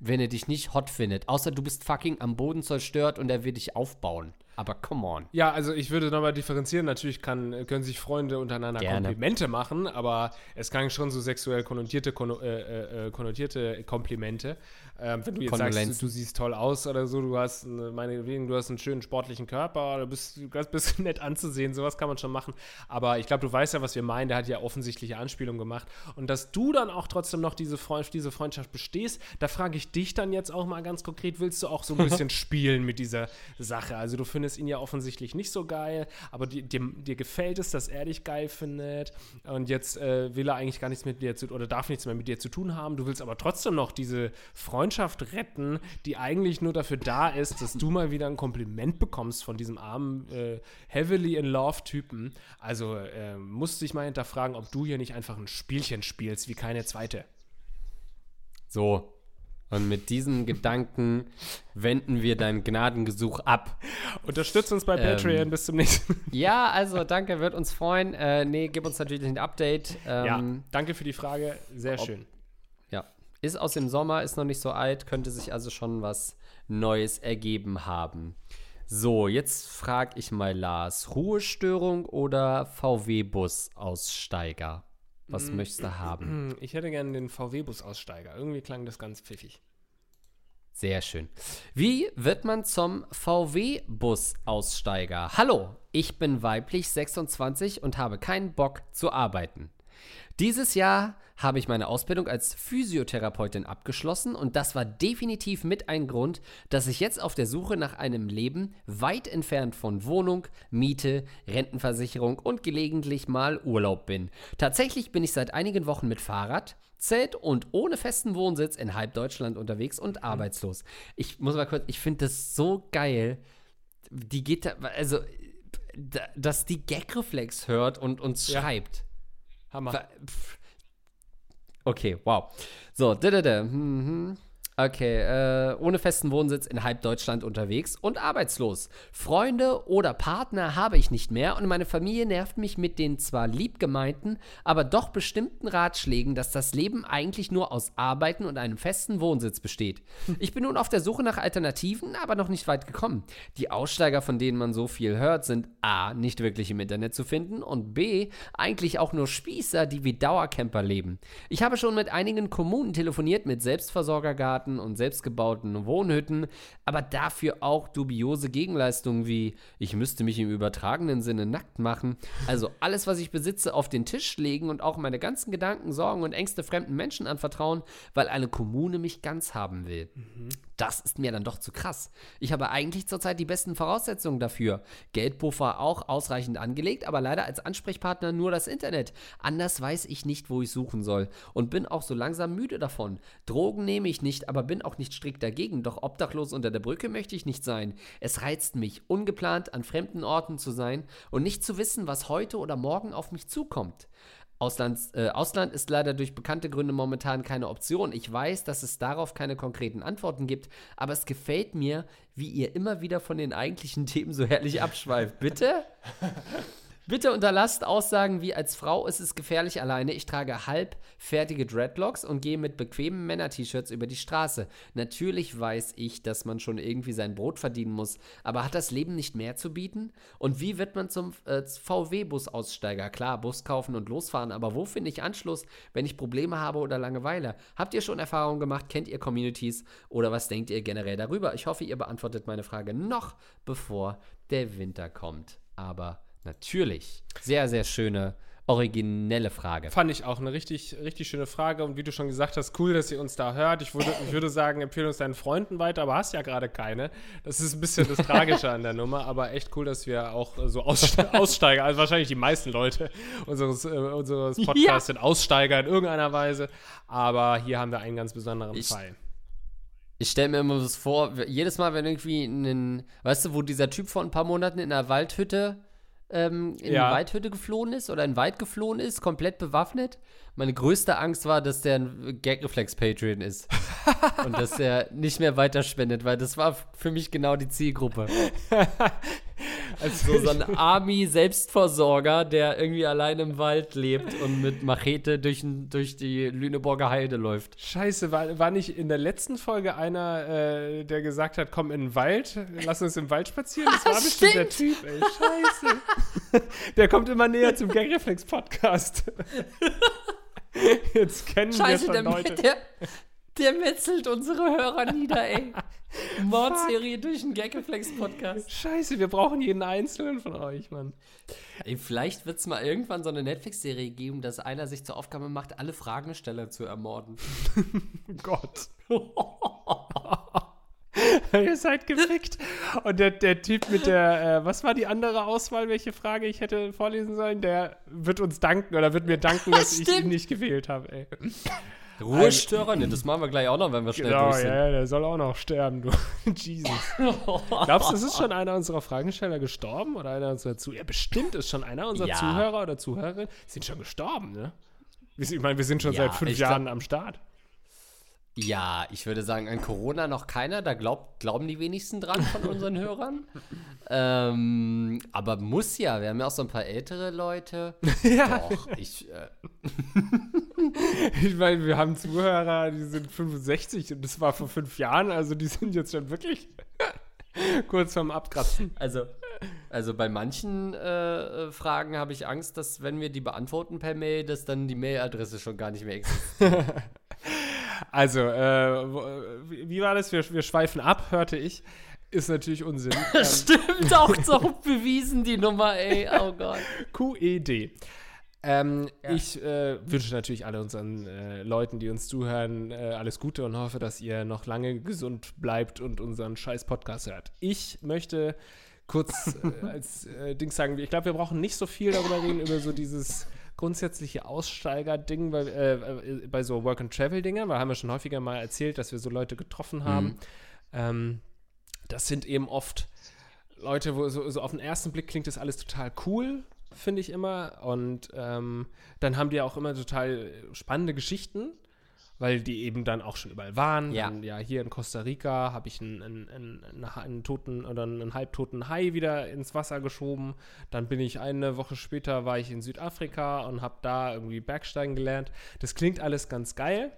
wenn er dich nicht hot findet. Außer du bist fucking am Boden zerstört und er will dich aufbauen. Aber come on. Ja, also ich würde nochmal differenzieren. Natürlich kann, können sich Freunde untereinander Gerne. Komplimente machen, aber es kann schon so sexuell konnotierte, konno, äh, äh, konnotierte Komplimente. Ähm, wenn du jetzt sagst, du, du siehst toll aus oder so, du hast, eine- meinetwegen, du hast einen schönen sportlichen Körper, du bist, bist nett anzusehen, sowas kann man schon machen. Aber ich glaube, du weißt ja, was wir meinen. Der hat ja offensichtliche Anspielungen gemacht. Und dass du dann auch trotzdem noch diese, Freund, diese Freundschaft bestehst, da frage ich dich dann jetzt auch mal ganz konkret, willst du auch so ein bisschen spielen mit dieser Sache? Also du findest ihn ja offensichtlich nicht so geil, aber dir, dir, dir gefällt es, dass er dich geil findet und jetzt äh, will er eigentlich gar nichts mit dir zu oder darf nichts mehr mit dir zu tun haben. Du willst aber trotzdem noch diese Freundschaft retten, die eigentlich nur dafür da ist, dass du mal wieder ein Kompliment bekommst von diesem armen, äh, heavily in love Typen. Also äh, musst dich mal hinterfragen, ob du hier nicht einfach ein Spielchen spielst wie keine zweite. So, Und mit diesem Gedanken wenden wir dein Gnadengesuch ab. Unterstützt uns bei ähm, Patreon. Bis zum nächsten Mal. Ja, also danke, wird uns freuen. Äh, nee, gib uns natürlich ein Update. Ähm, ja, danke für die Frage. Sehr ob, schön. Ja, ist aus dem Sommer, ist noch nicht so alt, könnte sich also schon was Neues ergeben haben. So, jetzt frage ich mal Lars: Ruhestörung oder VW-Bus-Aussteiger? Was mm, möchtest du haben? Ich hätte gerne den VW-Bus-Aussteiger. Irgendwie klang das ganz pfiffig. Sehr schön. Wie wird man zum VW-Bus-Aussteiger? Hallo, ich bin weiblich 26 und habe keinen Bock zu arbeiten. Dieses Jahr habe ich meine Ausbildung als Physiotherapeutin abgeschlossen und das war definitiv mit ein Grund, dass ich jetzt auf der Suche nach einem Leben weit entfernt von Wohnung, Miete, Rentenversicherung und gelegentlich mal Urlaub bin. Tatsächlich bin ich seit einigen Wochen mit Fahrrad, Zelt und ohne festen Wohnsitz in halb Deutschland unterwegs und arbeitslos. Ich muss mal kurz, ich finde das so geil. Die geht also, dass die Gagreflex hört und uns ja. schreibt. Hammer. Okay, wow. So, da, da, da. Mhm. Okay, äh, ohne festen Wohnsitz in halb Deutschland unterwegs und arbeitslos. Freunde oder Partner habe ich nicht mehr und meine Familie nervt mich mit den zwar lieb gemeinten, aber doch bestimmten Ratschlägen, dass das Leben eigentlich nur aus Arbeiten und einem festen Wohnsitz besteht. Ich bin nun auf der Suche nach Alternativen, aber noch nicht weit gekommen. Die Aussteiger, von denen man so viel hört, sind A, nicht wirklich im Internet zu finden und B, eigentlich auch nur Spießer, die wie Dauercamper leben. Ich habe schon mit einigen Kommunen telefoniert mit Selbstversorgergarten Garten und selbstgebauten Wohnhütten, aber dafür auch dubiose Gegenleistungen wie ich müsste mich im übertragenen Sinne nackt machen. Also alles, was ich besitze, auf den Tisch legen und auch meine ganzen Gedanken, Sorgen und Ängste fremden Menschen anvertrauen, weil eine Kommune mich ganz haben will. Mhm. Das ist mir dann doch zu krass. Ich habe eigentlich zurzeit die besten Voraussetzungen dafür. Geldpuffer auch ausreichend angelegt, aber leider als Ansprechpartner nur das Internet. Anders weiß ich nicht, wo ich suchen soll und bin auch so langsam müde davon. Drogen nehme ich nicht, aber bin auch nicht strikt dagegen. Doch obdachlos unter der Brücke möchte ich nicht sein. Es reizt mich, ungeplant an fremden Orten zu sein und nicht zu wissen, was heute oder morgen auf mich zukommt. Auslands, äh, Ausland ist leider durch bekannte Gründe momentan keine Option. Ich weiß, dass es darauf keine konkreten Antworten gibt, aber es gefällt mir, wie ihr immer wieder von den eigentlichen Themen so herrlich abschweift. Bitte? Bitte unterlasst Aussagen wie als Frau ist es gefährlich alleine. Ich trage halbfertige Dreadlocks und gehe mit bequemen Männer-T-Shirts über die Straße. Natürlich weiß ich, dass man schon irgendwie sein Brot verdienen muss, aber hat das Leben nicht mehr zu bieten? Und wie wird man zum äh, VW-Bus-Aussteiger? Klar, Bus kaufen und losfahren, aber wo finde ich Anschluss, wenn ich Probleme habe oder Langeweile? Habt ihr schon Erfahrungen gemacht? Kennt ihr Communities? Oder was denkt ihr generell darüber? Ich hoffe, ihr beantwortet meine Frage noch bevor der Winter kommt. Aber Natürlich. Sehr, sehr schöne, originelle Frage. Fand ich auch eine richtig, richtig schöne Frage. Und wie du schon gesagt hast, cool, dass ihr uns da hört. Ich würde, ich würde sagen, empfehle uns deinen Freunden weiter, aber hast ja gerade keine. Das ist ein bisschen das Tragische an der Nummer, aber echt cool, dass wir auch so Ausste Aussteiger, also wahrscheinlich die meisten Leute unseres, äh, unseres Podcasts ja. sind Aussteiger in irgendeiner Weise. Aber hier haben wir einen ganz besonderen ich, Fall. Ich stelle mir immer das vor, jedes Mal, wenn irgendwie ein, weißt du, wo dieser Typ vor ein paar Monaten in einer Waldhütte ähm, in ja. die Waldhütte geflohen ist oder in Wald geflohen ist, komplett bewaffnet. Meine größte Angst war, dass der ein Gagreflex-Patreon ist. und dass er nicht mehr weiterspendet, weil das war für mich genau die Zielgruppe. Also so, ein Army-Selbstversorger, der irgendwie allein im Wald lebt und mit Machete durch, durch die Lüneburger Heide läuft. Scheiße, war, war nicht in der letzten Folge einer, äh, der gesagt hat, komm in den Wald, lass uns im Wald spazieren? Das war bestimmt der Typ, ey. Scheiße. der kommt immer näher zum Gagreflex-Podcast. Jetzt kennen Scheiße, wir schon der, Leute. Der, der metzelt unsere Hörer nieder, ey. Mordserie durch den Gaggeflex-Podcast. Scheiße, wir brauchen jeden einzelnen von euch, Mann. Ey, vielleicht wird es mal irgendwann so eine Netflix-Serie geben, dass einer sich zur Aufgabe macht, alle Fragensteller zu ermorden. Gott. Ihr seid gefickt. Und der, der Typ mit der, äh, was war die andere Auswahl, welche Frage ich hätte vorlesen sollen, der wird uns danken oder wird mir danken, dass ich ihn nicht gewählt habe, ey. Ruhestörer? Ne, das machen wir gleich auch noch, wenn wir schnell genau, durch sind. Ja, der soll auch noch sterben, du. Jesus. Glaubst du, es ist schon einer unserer Fragensteller gestorben? Oder einer unserer Zuhörer? Ja, bestimmt ist schon einer unserer ja. Zuhörer oder Zuhörerinnen sind schon gestorben, ne? Ich meine, wir sind schon ja, seit fünf Jahren am Start. Ja, ich würde sagen, an Corona noch keiner. Da glaubt, glauben die wenigsten dran von unseren Hörern. Ähm, aber muss ja. Wir haben ja auch so ein paar ältere Leute. Ja. Doch, ich. Äh, Ich meine, wir haben Zuhörer, die sind 65 und das war vor fünf Jahren, also die sind jetzt schon wirklich kurz vorm Abkratzen. also, also bei manchen äh, Fragen habe ich Angst, dass, wenn wir die beantworten per Mail, dass dann die Mailadresse schon gar nicht mehr existiert. Also, äh, wie war das? Wir, wir schweifen ab, hörte ich. Ist natürlich Unsinn. ähm, Stimmt auch so bewiesen, die Nummer, ey. Oh Gott. QED. Ähm, Ich äh, wünsche natürlich alle unseren äh, Leuten, die uns zuhören, äh, alles Gute und hoffe, dass ihr noch lange gesund bleibt und unseren scheiß Podcast hört. Ich möchte kurz äh, als äh, Ding sagen, ich glaube, wir brauchen nicht so viel darüber reden, über so dieses grundsätzliche Aussteiger-Ding bei, äh, äh, bei so Work-and-Travel-Dingern, weil haben wir schon häufiger mal erzählt, dass wir so Leute getroffen haben. Ähm, das sind eben oft Leute, wo so, so auf den ersten Blick klingt das alles total cool, finde ich immer. Und ähm, dann haben die auch immer total spannende Geschichten, weil die eben dann auch schon überall waren. Ja. Dann, ja, hier in Costa Rica habe ich einen, einen, einen, einen, toten oder einen halbtoten Hai wieder ins Wasser geschoben. Dann bin ich eine Woche später war ich in Südafrika und habe da irgendwie Bergsteigen gelernt. Das klingt alles ganz geil.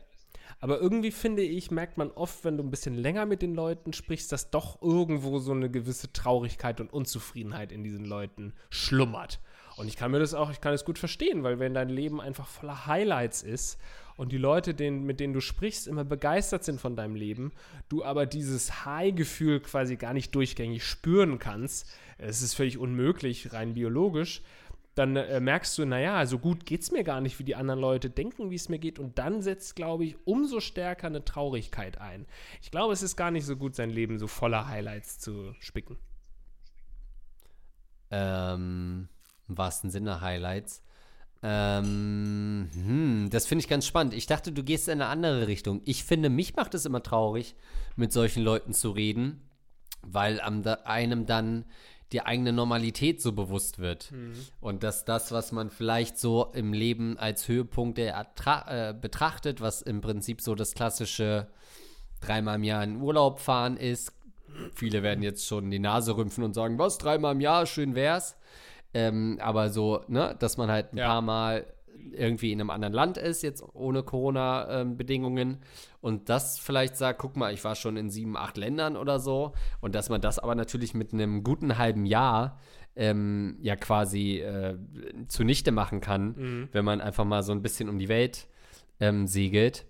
Aber irgendwie finde ich, merkt man oft, wenn du ein bisschen länger mit den Leuten sprichst, dass doch irgendwo so eine gewisse Traurigkeit und Unzufriedenheit in diesen Leuten schlummert. Und ich kann mir das auch, ich kann es gut verstehen, weil wenn dein Leben einfach voller Highlights ist und die Leute, denen, mit denen du sprichst, immer begeistert sind von deinem Leben, du aber dieses High-Gefühl quasi gar nicht durchgängig spüren kannst, es ist völlig unmöglich, rein biologisch, dann äh, merkst du, naja, so gut geht es mir gar nicht, wie die anderen Leute denken, wie es mir geht. Und dann setzt, glaube ich, umso stärker eine Traurigkeit ein. Ich glaube, es ist gar nicht so gut, sein Leben so voller Highlights zu spicken. Ähm, Im wahrsten Sinne Highlights. Ähm, hm, das finde ich ganz spannend. Ich dachte, du gehst in eine andere Richtung. Ich finde, mich macht es immer traurig, mit solchen Leuten zu reden, weil einem dann die eigene Normalität so bewusst wird. Und dass das, was man vielleicht so im Leben als Höhepunkt der Attra äh, betrachtet, was im Prinzip so das klassische dreimal im Jahr in Urlaub fahren ist, Viele werden jetzt schon die Nase rümpfen und sagen, was, dreimal im Jahr, schön wär's. Ähm, aber so, ne, dass man halt ein Ja. paar Mal irgendwie in einem anderen Land ist, jetzt ohne Corona-Bedingungen. Und das vielleicht sagt, guck mal, ich war schon in sieben, acht Ländern oder so. Und dass man das aber natürlich mit einem guten halben Jahr ähm, ja quasi äh, zunichte machen kann, wenn man einfach mal so ein bisschen um die Welt ähm, segelt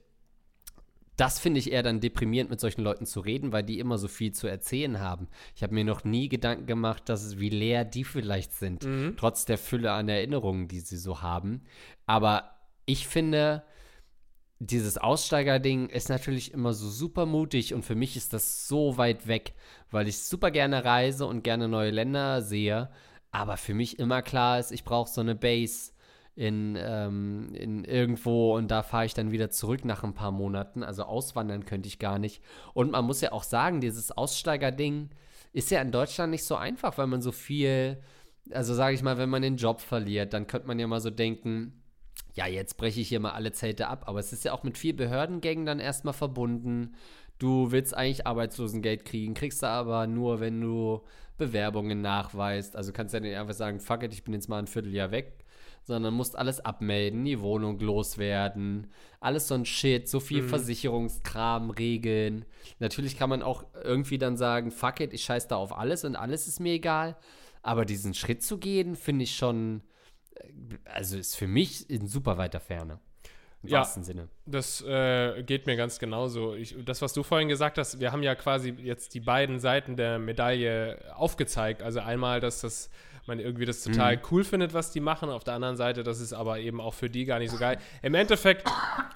das finde ich eher dann deprimierend, mit solchen Leuten zu reden, weil die immer so viel zu erzählen haben. Ich habe mir noch nie Gedanken gemacht, dass es, wie leer die vielleicht sind, trotz der Fülle an Erinnerungen, die sie so haben. Aber ich finde, dieses Aussteigerding ist natürlich immer so super mutig und für mich ist das so weit weg, weil ich super gerne reise und gerne neue Länder sehe. Aber für mich immer klar ist, ich brauche so eine Base in, ähm, in irgendwo und da fahre ich dann wieder zurück nach ein paar Monaten. Also auswandern könnte ich gar nicht. Und man muss ja auch sagen, dieses Aussteigerding ist ja in Deutschland nicht so einfach, weil man so viel, also sage ich mal, wenn man den Job verliert, dann könnte man ja mal so denken, ja, jetzt breche ich hier mal alle Zelte ab. Aber es ist ja auch mit viel Behördengängen dann erstmal verbunden. Du willst eigentlich Arbeitslosengeld kriegen, kriegst du aber nur, wenn du Bewerbungen nachweist. Also kannst du ja nicht einfach sagen, fuck it, ich bin jetzt mal ein Vierteljahr weg, sondern musst alles abmelden, die Wohnung loswerden, alles so ein Shit, so viel Versicherungskram, Regeln. Natürlich kann man auch irgendwie dann sagen, fuck it, ich scheiß da auf alles und alles ist mir egal. Aber diesen Schritt zu gehen, finde ich schon, äh, also ist für mich in super weiter Ferne. Im Ja. wahrsten Sinne. Das äh, geht mir ganz genauso. Ich, das, was du vorhin gesagt hast, wir haben ja quasi jetzt die beiden Seiten der Medaille aufgezeigt. Also einmal, dass das man irgendwie das total cool findet, was die machen. Auf der anderen Seite, das ist aber eben auch für die gar nicht so geil. Im Endeffekt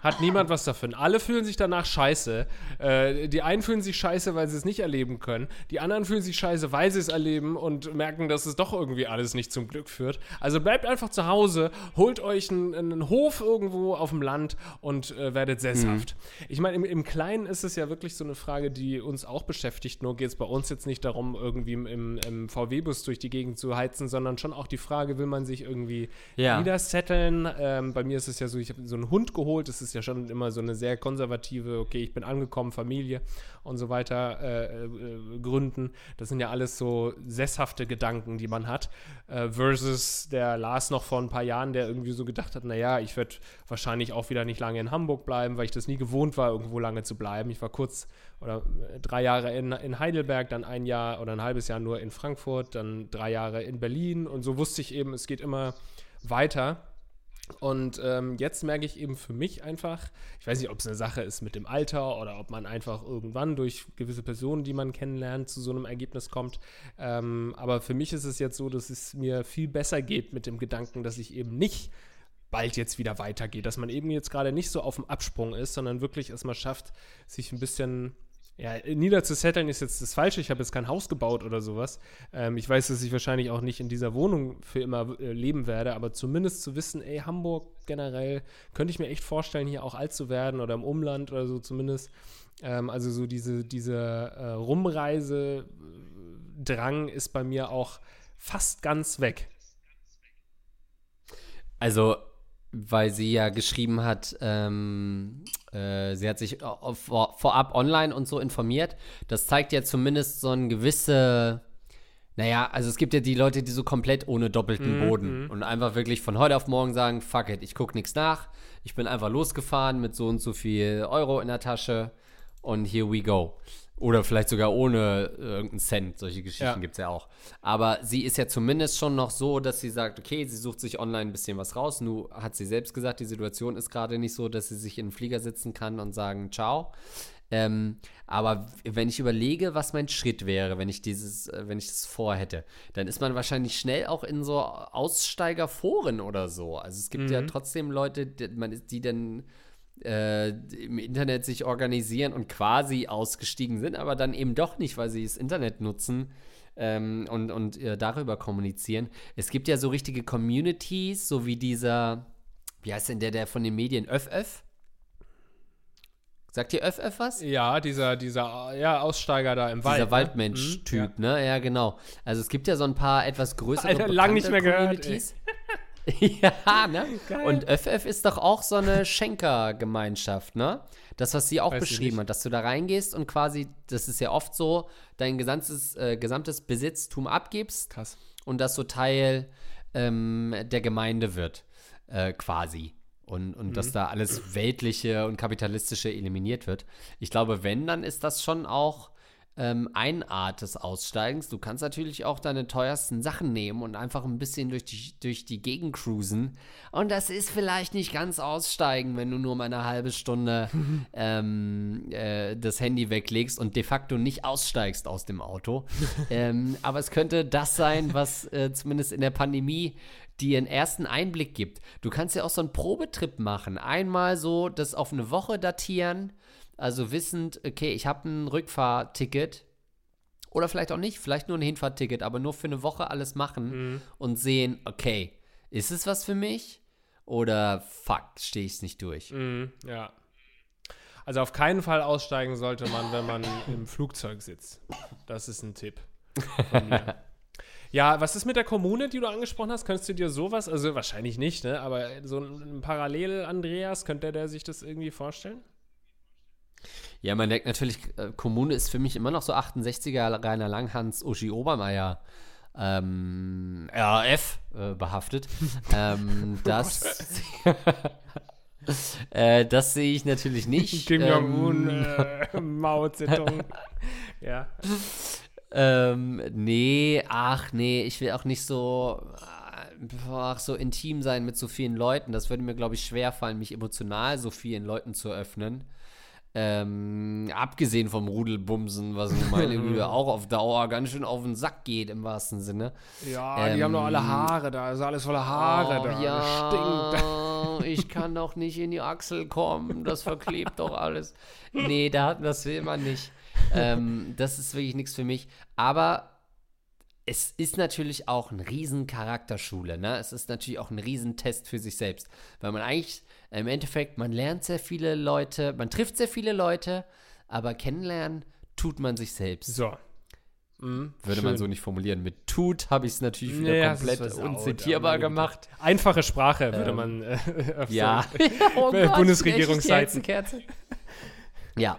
hat niemand was davon. Alle fühlen sich danach scheiße. Äh, die einen fühlen sich scheiße, weil sie es nicht erleben können. Die anderen fühlen sich scheiße, weil sie es erleben und merken, dass es doch irgendwie alles nicht zum Glück führt. Also bleibt einfach zu Hause, holt euch einen, einen Hof irgendwo auf dem Land und äh, werdet sesshaft. Ich meine, im, im Kleinen ist es ja wirklich so eine Frage, die uns auch beschäftigt. Nur geht es bei uns jetzt nicht darum, irgendwie im, im VW-Bus durch die Gegend zu heizen, sondern schon auch die Frage, will man sich irgendwie Ja. niedersetteln? Ähm, bei mir ist es ja so, ich habe so einen Hund geholt, das ist ist ja schon immer so eine sehr konservative, okay, ich bin angekommen, Familie und so weiter äh, äh, gründen. Das sind ja alles so sesshafte Gedanken, die man hat, äh, versus der Lars noch vor ein paar Jahren, der irgendwie so gedacht hat, naja, ich werde wahrscheinlich auch wieder nicht lange in Hamburg bleiben, weil ich das nie gewohnt war, irgendwo lange zu bleiben. Ich war kurz oder äh, drei Jahre in, in Heidelberg, dann ein Jahr oder ein halbes Jahr nur in Frankfurt, dann drei Jahre in Berlin und so wusste ich eben, es geht immer weiter. Und ähm, jetzt merke ich eben für mich einfach, ich weiß nicht, ob es eine Sache ist mit dem Alter oder ob man einfach irgendwann durch gewisse Personen, die man kennenlernt, zu so einem Ergebnis kommt. Ähm, aber für mich ist es jetzt so, dass es mir viel besser geht mit dem Gedanken, dass ich eben nicht bald jetzt wieder weitergeht, dass man eben jetzt gerade nicht so auf dem Absprung ist, sondern wirklich erstmal schafft, sich ein bisschen ja, niederzusetteln ist jetzt das Falsche. Ich habe jetzt kein Haus gebaut oder sowas. Ähm, ich weiß, dass ich wahrscheinlich auch nicht in dieser Wohnung für immer äh, leben werde, aber zumindest zu wissen, ey, Hamburg generell, könnte ich mir echt vorstellen, hier auch alt zu werden oder im Umland oder so zumindest. Ähm, also so diese, diese äh, Rumreisedrang ist bei mir auch fast ganz weg. Also weil sie ja geschrieben hat, ähm, äh, sie hat sich vor, vorab online und so informiert. Das zeigt ja zumindest so ein gewisse, naja, also es gibt ja die Leute, die so komplett ohne doppelten mhm. Boden und einfach wirklich von heute auf morgen sagen, fuck it, ich gucke nichts nach. Ich bin einfach losgefahren mit so und so viel Euro in der Tasche und here we go. Oder vielleicht sogar ohne äh, irgendeinen Cent. Solche Geschichten ja. gibt es ja auch. Aber sie ist ja zumindest schon noch so, dass sie sagt, okay, sie sucht sich online ein bisschen was raus. Nur hat sie selbst gesagt, die Situation ist gerade nicht so, dass sie sich in den Flieger sitzen kann und sagen, ciao. Ähm, aber wenn ich überlege, was mein Schritt wäre, wenn ich dieses, äh, wenn ich das vorhätte, dann ist man wahrscheinlich schnell auch in so Aussteigerforen oder so. Also es gibt mhm. ja trotzdem Leute, die, man, die dann äh, im Internet sich organisieren und quasi ausgestiegen sind, aber dann eben doch nicht, weil sie das Internet nutzen ähm, und, und äh, darüber kommunizieren. Es gibt ja so richtige Communities, so wie dieser, wie heißt denn der, der von den Medien Öff Sagt ihr Öff was? Ja, dieser, dieser ja, Aussteiger da im Wald. Dieser ne? Waldmensch-Typ, mhm, ja. ne? Ja, genau. Also es gibt ja so ein paar etwas größere Alter, lang nicht mehr Communities. Gehört, ja, ne? Geil. Und FF ist doch auch so eine Schenkergemeinschaft, ne? Das, was sie auch Weiß beschrieben hat, dass du da reingehst und quasi, das ist ja oft so, dein gesamtes, äh, gesamtes Besitztum abgibst. Krass. Und das so Teil ähm, der Gemeinde wird, äh, quasi. Und, und mhm. dass da alles Weltliche und Kapitalistische eliminiert wird. Ich glaube, wenn, dann ist das schon auch ähm, des Aussteigens. Du kannst natürlich auch deine teuersten Sachen nehmen und einfach ein bisschen durch die, durch die Gegend cruisen. Und das ist vielleicht nicht ganz aussteigen, wenn du nur mal eine halbe Stunde ähm, äh, das Handy weglegst und de facto nicht aussteigst aus dem Auto. ähm, aber es könnte das sein, was äh, zumindest in der Pandemie dir einen ersten Einblick gibt. Du kannst ja auch so einen Probetrip machen. Einmal so das auf eine Woche datieren also wissend, okay, ich habe ein Rückfahrticket oder vielleicht auch nicht, vielleicht nur ein Hinfahrticket, aber nur für eine Woche alles machen mhm. und sehen, okay, ist es was für mich oder fuck, stehe ich es nicht durch. Mhm, ja. Also auf keinen Fall aussteigen sollte man, wenn man im Flugzeug sitzt. Das ist ein Tipp von mir. Ja, was ist mit der Kommune, die du angesprochen hast? Könntest du dir sowas, also wahrscheinlich nicht, ne? Aber so ein Parallel-Andreas, könnte der sich das irgendwie vorstellen? Ja, man denkt natürlich, äh, Kommune ist für mich immer noch so 68er Rainer Langhans, Uschi Obermeier ähm, RAF äh, behaftet. ähm, das, äh, das sehe ich natürlich nicht. Kim Jong-un, ähm, äh, Mao Zedong. ja. Ähm, nee, ach nee, ich will auch nicht so, ach, so intim sein mit so vielen Leuten. Das würde mir, glaube ich, schwer fallen, mich emotional so vielen Leuten zu öffnen. Ähm, abgesehen vom Rudelbumsen, was meine Güte auch auf Dauer ganz schön auf den Sack geht, im wahrsten Sinne. Ja, ähm, die haben doch alle ähm, Haare da, ist alles voller Haare oh, da. Ja, stinkt. ich kann doch nicht in die Achsel kommen, das verklebt doch alles. Nee, da, das will man nicht. Ähm, das ist wirklich nichts für mich. Aber es ist natürlich auch ein riesen Charakterschule, ne? Es ist natürlich auch ein Riesentest für sich selbst, weil man eigentlich im Endeffekt, man lernt sehr viele Leute, man trifft sehr viele Leute, aber kennenlernen tut man sich selbst. So. Mhm, Würde schön. man so nicht formulieren. Mit tut habe ich es natürlich wieder ja, komplett unzitierbar gemacht. Einfache Sprache würde ähm, man äh, auf ja. So oh Bundesregierungsseiten. ja.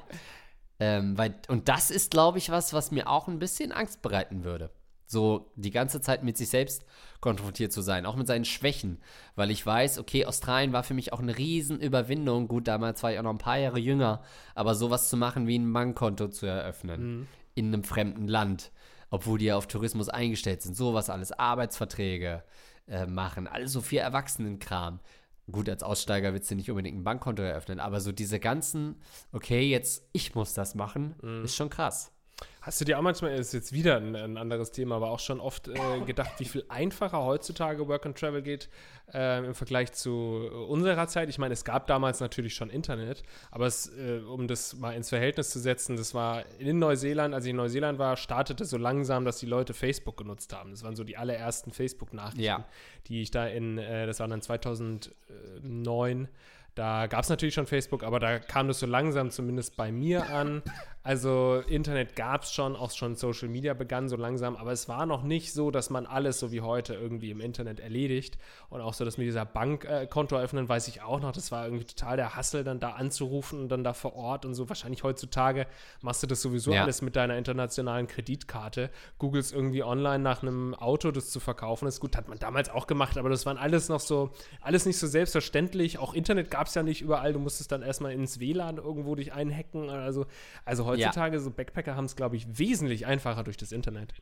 Ähm, weil, und das ist, glaube ich, was, was mir auch ein bisschen Angst bereiten würde. So die ganze Zeit mit sich selbst konfrontiert zu sein, auch mit seinen Schwächen. Weil ich weiß, okay, Australien war für mich auch eine Riesenüberwindung. Gut, damals war ich auch noch ein paar Jahre jünger, aber sowas zu machen wie ein Bankkonto zu eröffnen mhm. in einem fremden Land, obwohl die ja auf Tourismus eingestellt sind, sowas alles, Arbeitsverträge äh, machen, alles so viel Erwachsenenkram. Gut, als Aussteiger willst du nicht unbedingt ein Bankkonto eröffnen, aber so diese ganzen, okay, jetzt ich muss das machen, mhm. ist schon krass. Hast du dir auch manchmal, ist jetzt wieder ein, ein anderes Thema, aber auch schon oft äh, gedacht, wie viel einfacher heutzutage Work and Travel geht äh, im Vergleich zu unserer Zeit? Ich meine, es gab damals natürlich schon Internet, aber es, äh, um das mal ins Verhältnis zu setzen, das war in Neuseeland, als ich in Neuseeland war, startete so langsam, dass die Leute Facebook genutzt haben. Das waren so die allerersten Facebook-Nachrichten, ja. die ich da in, äh, das war dann 2009, da gab es natürlich schon Facebook, aber da kam das so langsam zumindest bei mir an. Also Internet gab es schon, auch schon Social Media begann so langsam, aber es war noch nicht so, dass man alles so wie heute irgendwie im Internet erledigt. Und auch so, dass mit dieser Bankkonto äh, eröffnen, weiß ich auch noch, das war irgendwie total der Hassel, dann da anzurufen und dann da vor Ort und so. Wahrscheinlich heutzutage machst du das sowieso ja. alles mit deiner internationalen Kreditkarte. Googelst irgendwie online nach einem Auto, das zu verkaufen ist. Gut, hat man damals auch gemacht, aber das waren alles noch so, alles nicht so selbstverständlich. Auch Internet gab es ja nicht überall. Du musstest dann erstmal ins WLAN irgendwo dich einhacken. Also, also heutzutage, ja. so Backpacker haben es, glaube ich, wesentlich einfacher durch das Internet.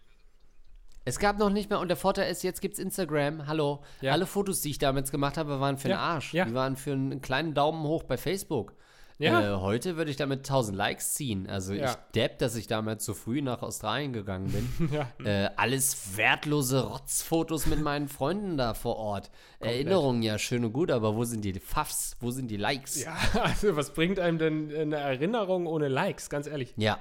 Es gab noch nicht mehr, und der Vorteil ist, jetzt gibt es Instagram. Hallo. Ja. Alle Fotos, die ich damals gemacht habe, waren für den Arsch. Ja. Die waren für einen kleinen Daumen hoch bei Facebook. Ja. Äh, heute würde ich damit 1000 Likes ziehen. Also ja. ich depp, dass ich damals so früh nach Australien gegangen bin. ja. äh, alles wertlose Rotzfotos mit meinen Freunden da vor Ort. Komplett. Erinnerungen ja schön und gut, aber wo sind die Pfaffs? Wo sind die Likes? Ja, also was bringt einem denn eine Erinnerung ohne Likes? Ganz ehrlich. Ja.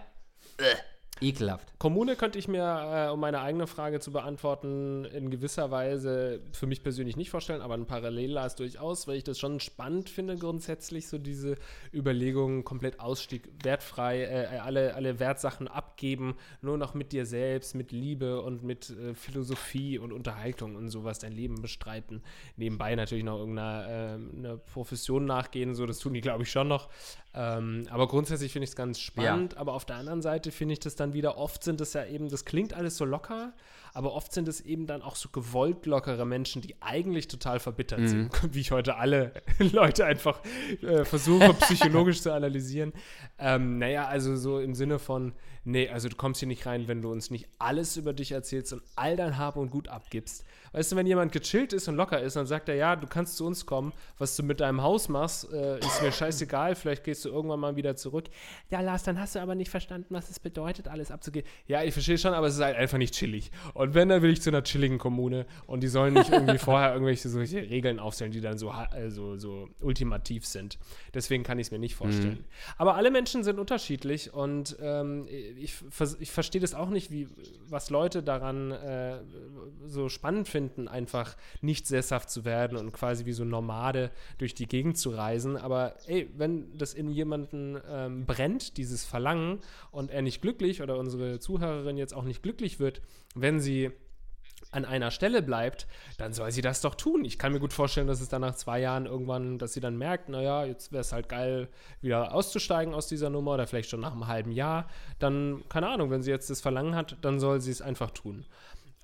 Äh. Ekelhaft. Kommune könnte ich mir, äh, um meine eigene Frage zu beantworten, in gewisser Weise für mich persönlich nicht vorstellen, aber ein Parallellast durchaus, weil ich das schon spannend finde, grundsätzlich, so diese Überlegungen, komplett Ausstieg, wertfrei, äh, alle, alle Wertsachen abgeben, nur noch mit dir selbst, mit Liebe und mit äh, Philosophie und Unterhaltung und sowas dein Leben bestreiten. Nebenbei natürlich noch irgendeiner äh, Profession nachgehen, so, das tun die, glaube ich, schon noch. Ähm, aber grundsätzlich finde ich es ganz spannend, ja. aber auf der anderen Seite finde ich das dann wieder, oft sind es ja eben, das klingt alles so locker, aber oft sind es eben dann auch so gewollt lockere Menschen, die eigentlich total verbittert mhm. sind, wie ich heute alle Leute einfach äh, versuche psychologisch zu analysieren. Ähm, naja, also so im Sinne von, nee, also du kommst hier nicht rein, wenn du uns nicht alles über dich erzählst und all dein Hab und Gut abgibst. Weißt du, wenn jemand gechillt ist und locker ist, dann sagt er, ja, du kannst zu uns kommen, was du mit deinem Haus machst, äh, ist mir scheißegal, vielleicht gehst du irgendwann mal wieder zurück. Ja, Lars, dann hast du aber nicht verstanden, was es bedeutet, alles abzugeben. Ja, ich verstehe schon, aber es ist halt einfach nicht chillig. Und wenn, dann will ich zu einer chilligen Kommune und die sollen nicht irgendwie vorher irgendwelche solche Regeln aufstellen, die dann so, also, so ultimativ sind. Deswegen kann ich es mir nicht vorstellen. Mhm. Aber alle Menschen sind unterschiedlich und ähm, ich, ich verstehe das auch nicht, wie, was Leute daran äh, so spannend finden einfach nicht sesshaft zu werden und quasi wie so Nomade durch die Gegend zu reisen. Aber ey, wenn das in jemanden ähm, brennt, dieses Verlangen, und er nicht glücklich oder unsere Zuhörerin jetzt auch nicht glücklich wird, wenn sie an einer Stelle bleibt, dann soll sie das doch tun. Ich kann mir gut vorstellen, dass es dann nach zwei Jahren irgendwann, dass sie dann merkt, naja, jetzt wäre es halt geil, wieder auszusteigen aus dieser Nummer oder vielleicht schon nach einem halben Jahr. Dann, keine Ahnung, wenn sie jetzt das Verlangen hat, dann soll sie es einfach tun.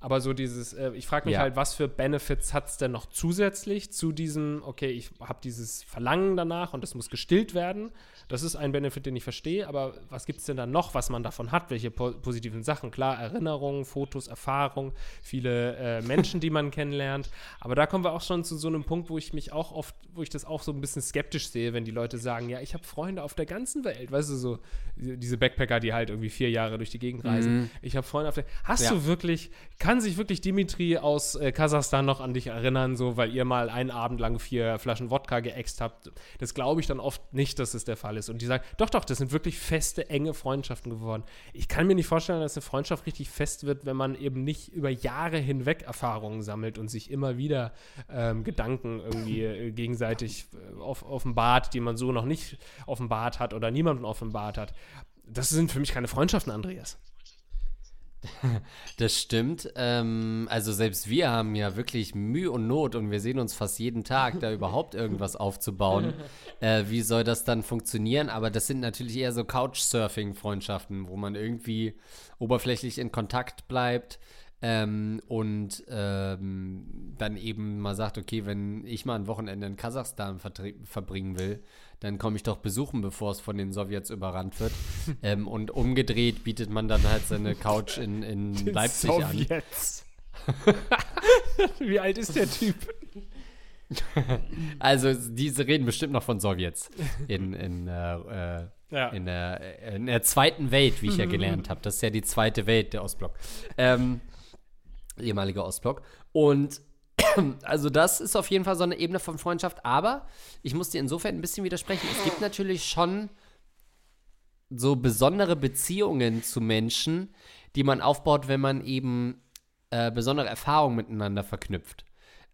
Aber so dieses, äh, ich frage mich ja. halt, was für Benefits hat es denn noch zusätzlich zu diesem, okay, ich habe dieses Verlangen danach und es muss gestillt werden. Das ist ein Benefit, den ich verstehe, aber was gibt es denn da noch, was man davon hat? Welche po positiven Sachen? Klar, Erinnerungen, Fotos, Erfahrung, viele äh, Menschen, die man kennenlernt. Aber da kommen wir auch schon zu so einem Punkt, wo ich mich auch oft, wo ich das auch so ein bisschen skeptisch sehe, wenn die Leute sagen, ja, ich habe Freunde auf der ganzen Welt. Weißt du, so diese Backpacker, die halt irgendwie vier Jahre durch die Gegend reisen. Mhm. Ich habe Freunde auf der. Hast ja. du wirklich, kann sich wirklich Dimitri aus äh, Kasachstan noch an dich erinnern, so, weil ihr mal einen Abend lang vier Flaschen Wodka geäxt habt? Das glaube ich dann oft nicht, dass es der Fall ist. Und die sagen, doch, doch, das sind wirklich feste, enge Freundschaften geworden. Ich kann mir nicht vorstellen, dass eine Freundschaft richtig fest wird, wenn man eben nicht über Jahre hinweg Erfahrungen sammelt und sich immer wieder ähm, Gedanken irgendwie äh, gegenseitig äh, off offenbart, die man so noch nicht offenbart hat oder niemanden offenbart hat. Das sind für mich keine Freundschaften, Andreas. Das stimmt. Ähm, also selbst wir haben ja wirklich Mühe und Not und wir sehen uns fast jeden Tag, da überhaupt irgendwas aufzubauen. Äh, wie soll das dann funktionieren? Aber das sind natürlich eher so Couchsurfing-Freundschaften, wo man irgendwie oberflächlich in Kontakt bleibt. Ähm, und ähm, dann eben mal sagt, okay, wenn ich mal ein Wochenende in Kasachstan verbringen will, dann komme ich doch besuchen, bevor es von den Sowjets überrannt wird. ähm, und umgedreht bietet man dann halt seine Couch in, in Leipzig Sowjets. an. Wie alt ist der Typ? also, diese reden bestimmt noch von Sowjets. In, in, äh, äh, ja. in, der, in der zweiten Welt, wie ich ja gelernt habe. Das ist ja die zweite Welt, der Ostblock. Ähm, ehemaliger Ostblock. Und also das ist auf jeden Fall so eine Ebene von Freundschaft, aber ich muss dir insofern ein bisschen widersprechen. Es gibt natürlich schon so besondere Beziehungen zu Menschen, die man aufbaut, wenn man eben äh, besondere Erfahrungen miteinander verknüpft.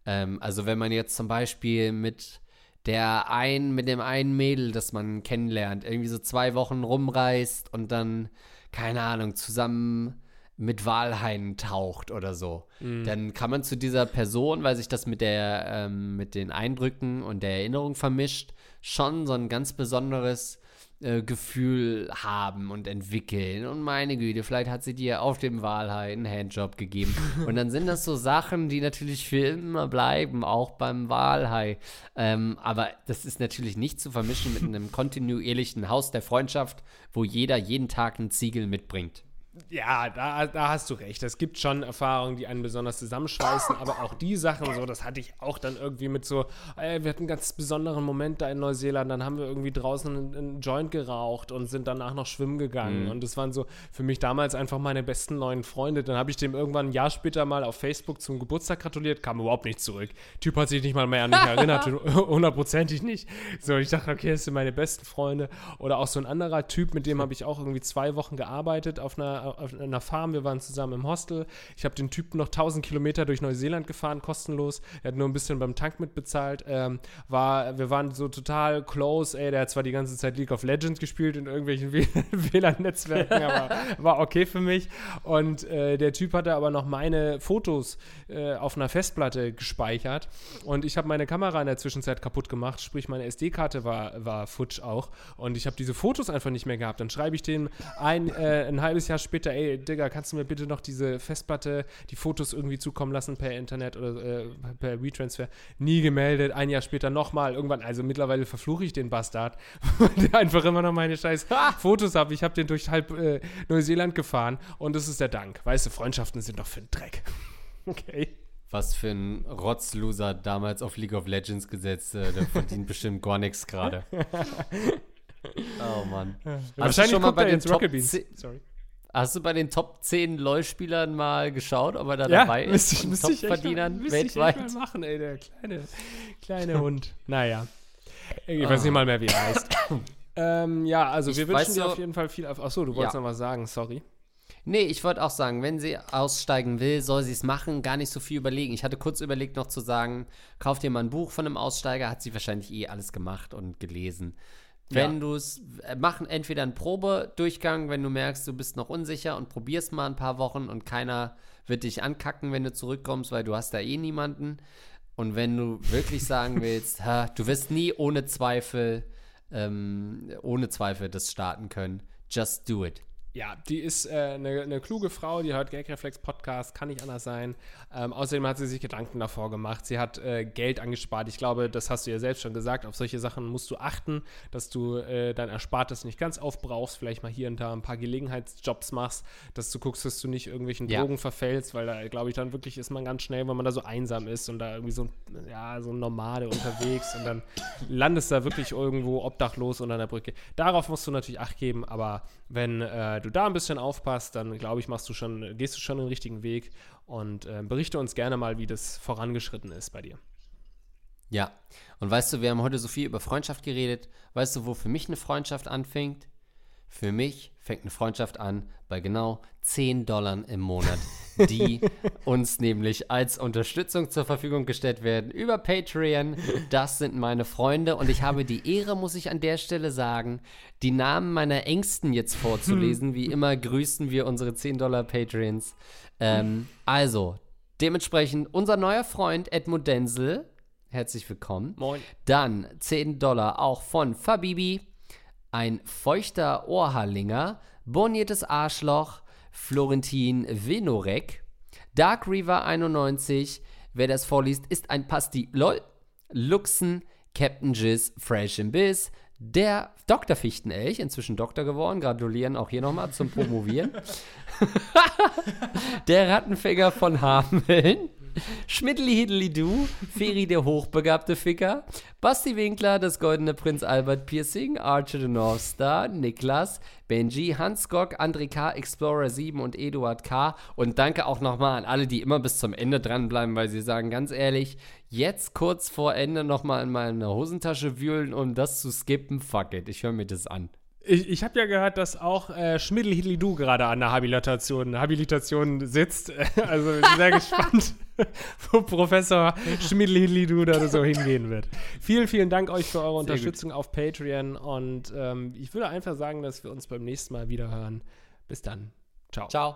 Ähm, also wenn man jetzt zum Beispiel mit der einen, mit dem einen Mädel, das man kennenlernt, irgendwie so zwei Wochen rumreist und dann, keine Ahnung, zusammen mit Walhain taucht oder so, mhm. dann kann man zu dieser Person, weil sich das mit der, ähm, mit den Eindrücken und der Erinnerung vermischt, schon so ein ganz besonderes äh, Gefühl haben und entwickeln. Und meine Güte, vielleicht hat sie dir auf dem Walhai einen Handjob gegeben. und dann sind das so Sachen, die natürlich für immer bleiben, auch beim Walhai. Ähm, aber das ist natürlich nicht zu vermischen mit einem kontinuierlichen Haus der Freundschaft, wo jeder jeden Tag einen Ziegel mitbringt. Ja, da, da hast du recht. Es gibt schon Erfahrungen, die einen besonders zusammenschweißen, aber auch die Sachen, so, das hatte ich auch dann irgendwie mit so, ey, wir hatten einen ganz besonderen Moment da in Neuseeland, dann haben wir irgendwie draußen einen, einen Joint geraucht und sind danach noch schwimmen gegangen. Mhm. Und das waren so für mich damals einfach meine besten neuen Freunde. Dann habe ich dem irgendwann ein Jahr später mal auf Facebook zum Geburtstag gratuliert, kam überhaupt nicht zurück. Typ hat sich nicht mal mehr an mich erinnert, hundertprozentig nicht. So, ich dachte, okay, das sind meine besten Freunde. Oder auch so ein anderer Typ, mit dem habe ich auch irgendwie zwei Wochen gearbeitet auf einer auf einer Farm, wir waren zusammen im Hostel. Ich habe den Typen noch 1000 Kilometer durch Neuseeland gefahren, kostenlos. Er hat nur ein bisschen beim Tank mitbezahlt. Ähm, war, wir waren so total close, ey, der hat zwar die ganze Zeit League of Legends gespielt in irgendwelchen WLAN-Netzwerken, aber war okay für mich. Und äh, der Typ hatte aber noch meine Fotos äh, auf einer Festplatte gespeichert. Und ich habe meine Kamera in der Zwischenzeit kaputt gemacht, sprich meine SD-Karte war, war futsch auch. Und ich habe diese Fotos einfach nicht mehr gehabt. Dann schreibe ich den ein, äh, ein halbes Jahr später, ey, Digga, kannst du mir bitte noch diese Festplatte, die Fotos irgendwie zukommen lassen per Internet oder äh, per WeTransfer? Nie gemeldet, ein Jahr später nochmal, irgendwann, also mittlerweile verfluche ich den Bastard, der einfach immer noch meine scheiß Fotos hat. Ich habe den durch halb äh, Neuseeland gefahren und das ist der Dank. Weißt du, Freundschaften sind doch für den Dreck. okay. Was für ein Rotzloser damals auf League of Legends gesetzt, äh, der verdient bestimmt gar nichts gerade. Oh Mann. Ja. Du schon mal bei den Top Sorry. Hast du bei den Top 10 LoL-Spielern mal geschaut, ob er da ja, dabei ist? Ich, müsste ich Top-Verdienern weltweit. Ich mal machen, ey, der kleine, kleine Hund. Naja. Ich weiß nicht mal mehr, wie er heißt. ähm, ja, also ich wir wünschen dir so, auf jeden Fall viel. Achso, du wolltest ja. noch was sagen, sorry. Nee, ich wollte auch sagen, wenn sie aussteigen will, soll sie es machen, gar nicht so viel überlegen. Ich hatte kurz überlegt, noch zu sagen, kauf dir mal ein Buch von einem Aussteiger, hat sie wahrscheinlich eh alles gemacht und gelesen. Wenn ja. du es äh, machen, entweder einen Probedurchgang, wenn du merkst, du bist noch unsicher und probierst mal ein paar Wochen und keiner wird dich ankacken, wenn du zurückkommst, weil du hast da eh niemanden. Und wenn du wirklich sagen willst, ha, du wirst nie ohne Zweifel, ähm, ohne Zweifel das starten können, just do it. Ja, die ist äh, eine, eine, kluge Frau, die hört Gagreflex Podcast, kann nicht anders sein. Ähm, außerdem hat sie sich Gedanken davor gemacht. Sie hat äh, Geld angespart. Ich glaube, das hast du ja selbst schon gesagt. Auf solche Sachen musst du achten, dass du äh, dein Erspartes nicht ganz aufbrauchst, vielleicht mal hier und da ein paar Gelegenheitsjobs machst, dass du guckst, dass du nicht irgendwelchen ja. Drogen verfällst, weil da, glaube ich, dann wirklich ist man ganz schnell, wenn man da so einsam ist und da irgendwie so, ja, so ein Nomade unterwegs und dann landest du da wirklich irgendwo obdachlos unter der Brücke. Darauf musst du natürlich Acht geben, aber wenn äh, du da ein bisschen aufpasst, dann glaube ich, machst du schon, gehst du schon den richtigen Weg und äh, berichte uns gerne mal, wie das vorangeschritten ist bei dir. Ja, und weißt du, wir haben heute so viel über Freundschaft geredet. Weißt du, wo für mich eine Freundschaft anfängt? Für mich fängt eine Freundschaft an bei genau 10 Dollar im Monat, die uns nämlich als Unterstützung zur Verfügung gestellt werden über Patreon. Das sind meine Freunde und ich habe die Ehre, muss ich an der Stelle sagen, die Namen meiner Ängsten jetzt vorzulesen. Wie immer grüßen wir unsere 10 Dollar Patreons. Ähm, also, dementsprechend unser neuer Freund Edmund Denzel. Herzlich willkommen. Moin. Dann 10 Dollar auch von Fabibi ein feuchter Ohrhallinger, borniertes Arschloch, Florentin Venorek, Dark River 91, wer das vorliest, ist ein Pasti, lol, Luxen, Captain Jizz, Fresh in Biss, der Dr. Fichtenelch, inzwischen Doktor geworden, gratulieren auch hier nochmal zum Promovieren. der Rattenfänger von Hameln, Schmidtli Hiddli Du, Feri der hochbegabte Ficker, Basti Winkler, das goldene Prinz Albert Piercing, Archer the North Star, Niklas, Benji, Hans Gock, André K., Explorer 7 und Eduard K. Und danke auch nochmal an alle, die immer bis zum Ende dranbleiben, weil sie sagen, ganz ehrlich, jetzt kurz vor Ende nochmal in meine Hosentasche wühlen, um das zu skippen, fuck it, ich höre mir das an. Ich, ich habe ja gehört, dass auch äh, Schmiddel-Hidli-Du gerade an der Habilitation, Habilitation sitzt. Also bin sehr gespannt, wo Professor Schmiddel-Hidli-Du da so hingehen wird. Vielen, vielen Dank euch für eure Sehr Unterstützung auf Patreon und ähm, ich würde einfach sagen, dass wir uns beim nächsten Mal wieder hören. Bis dann. Ciao. Ciao.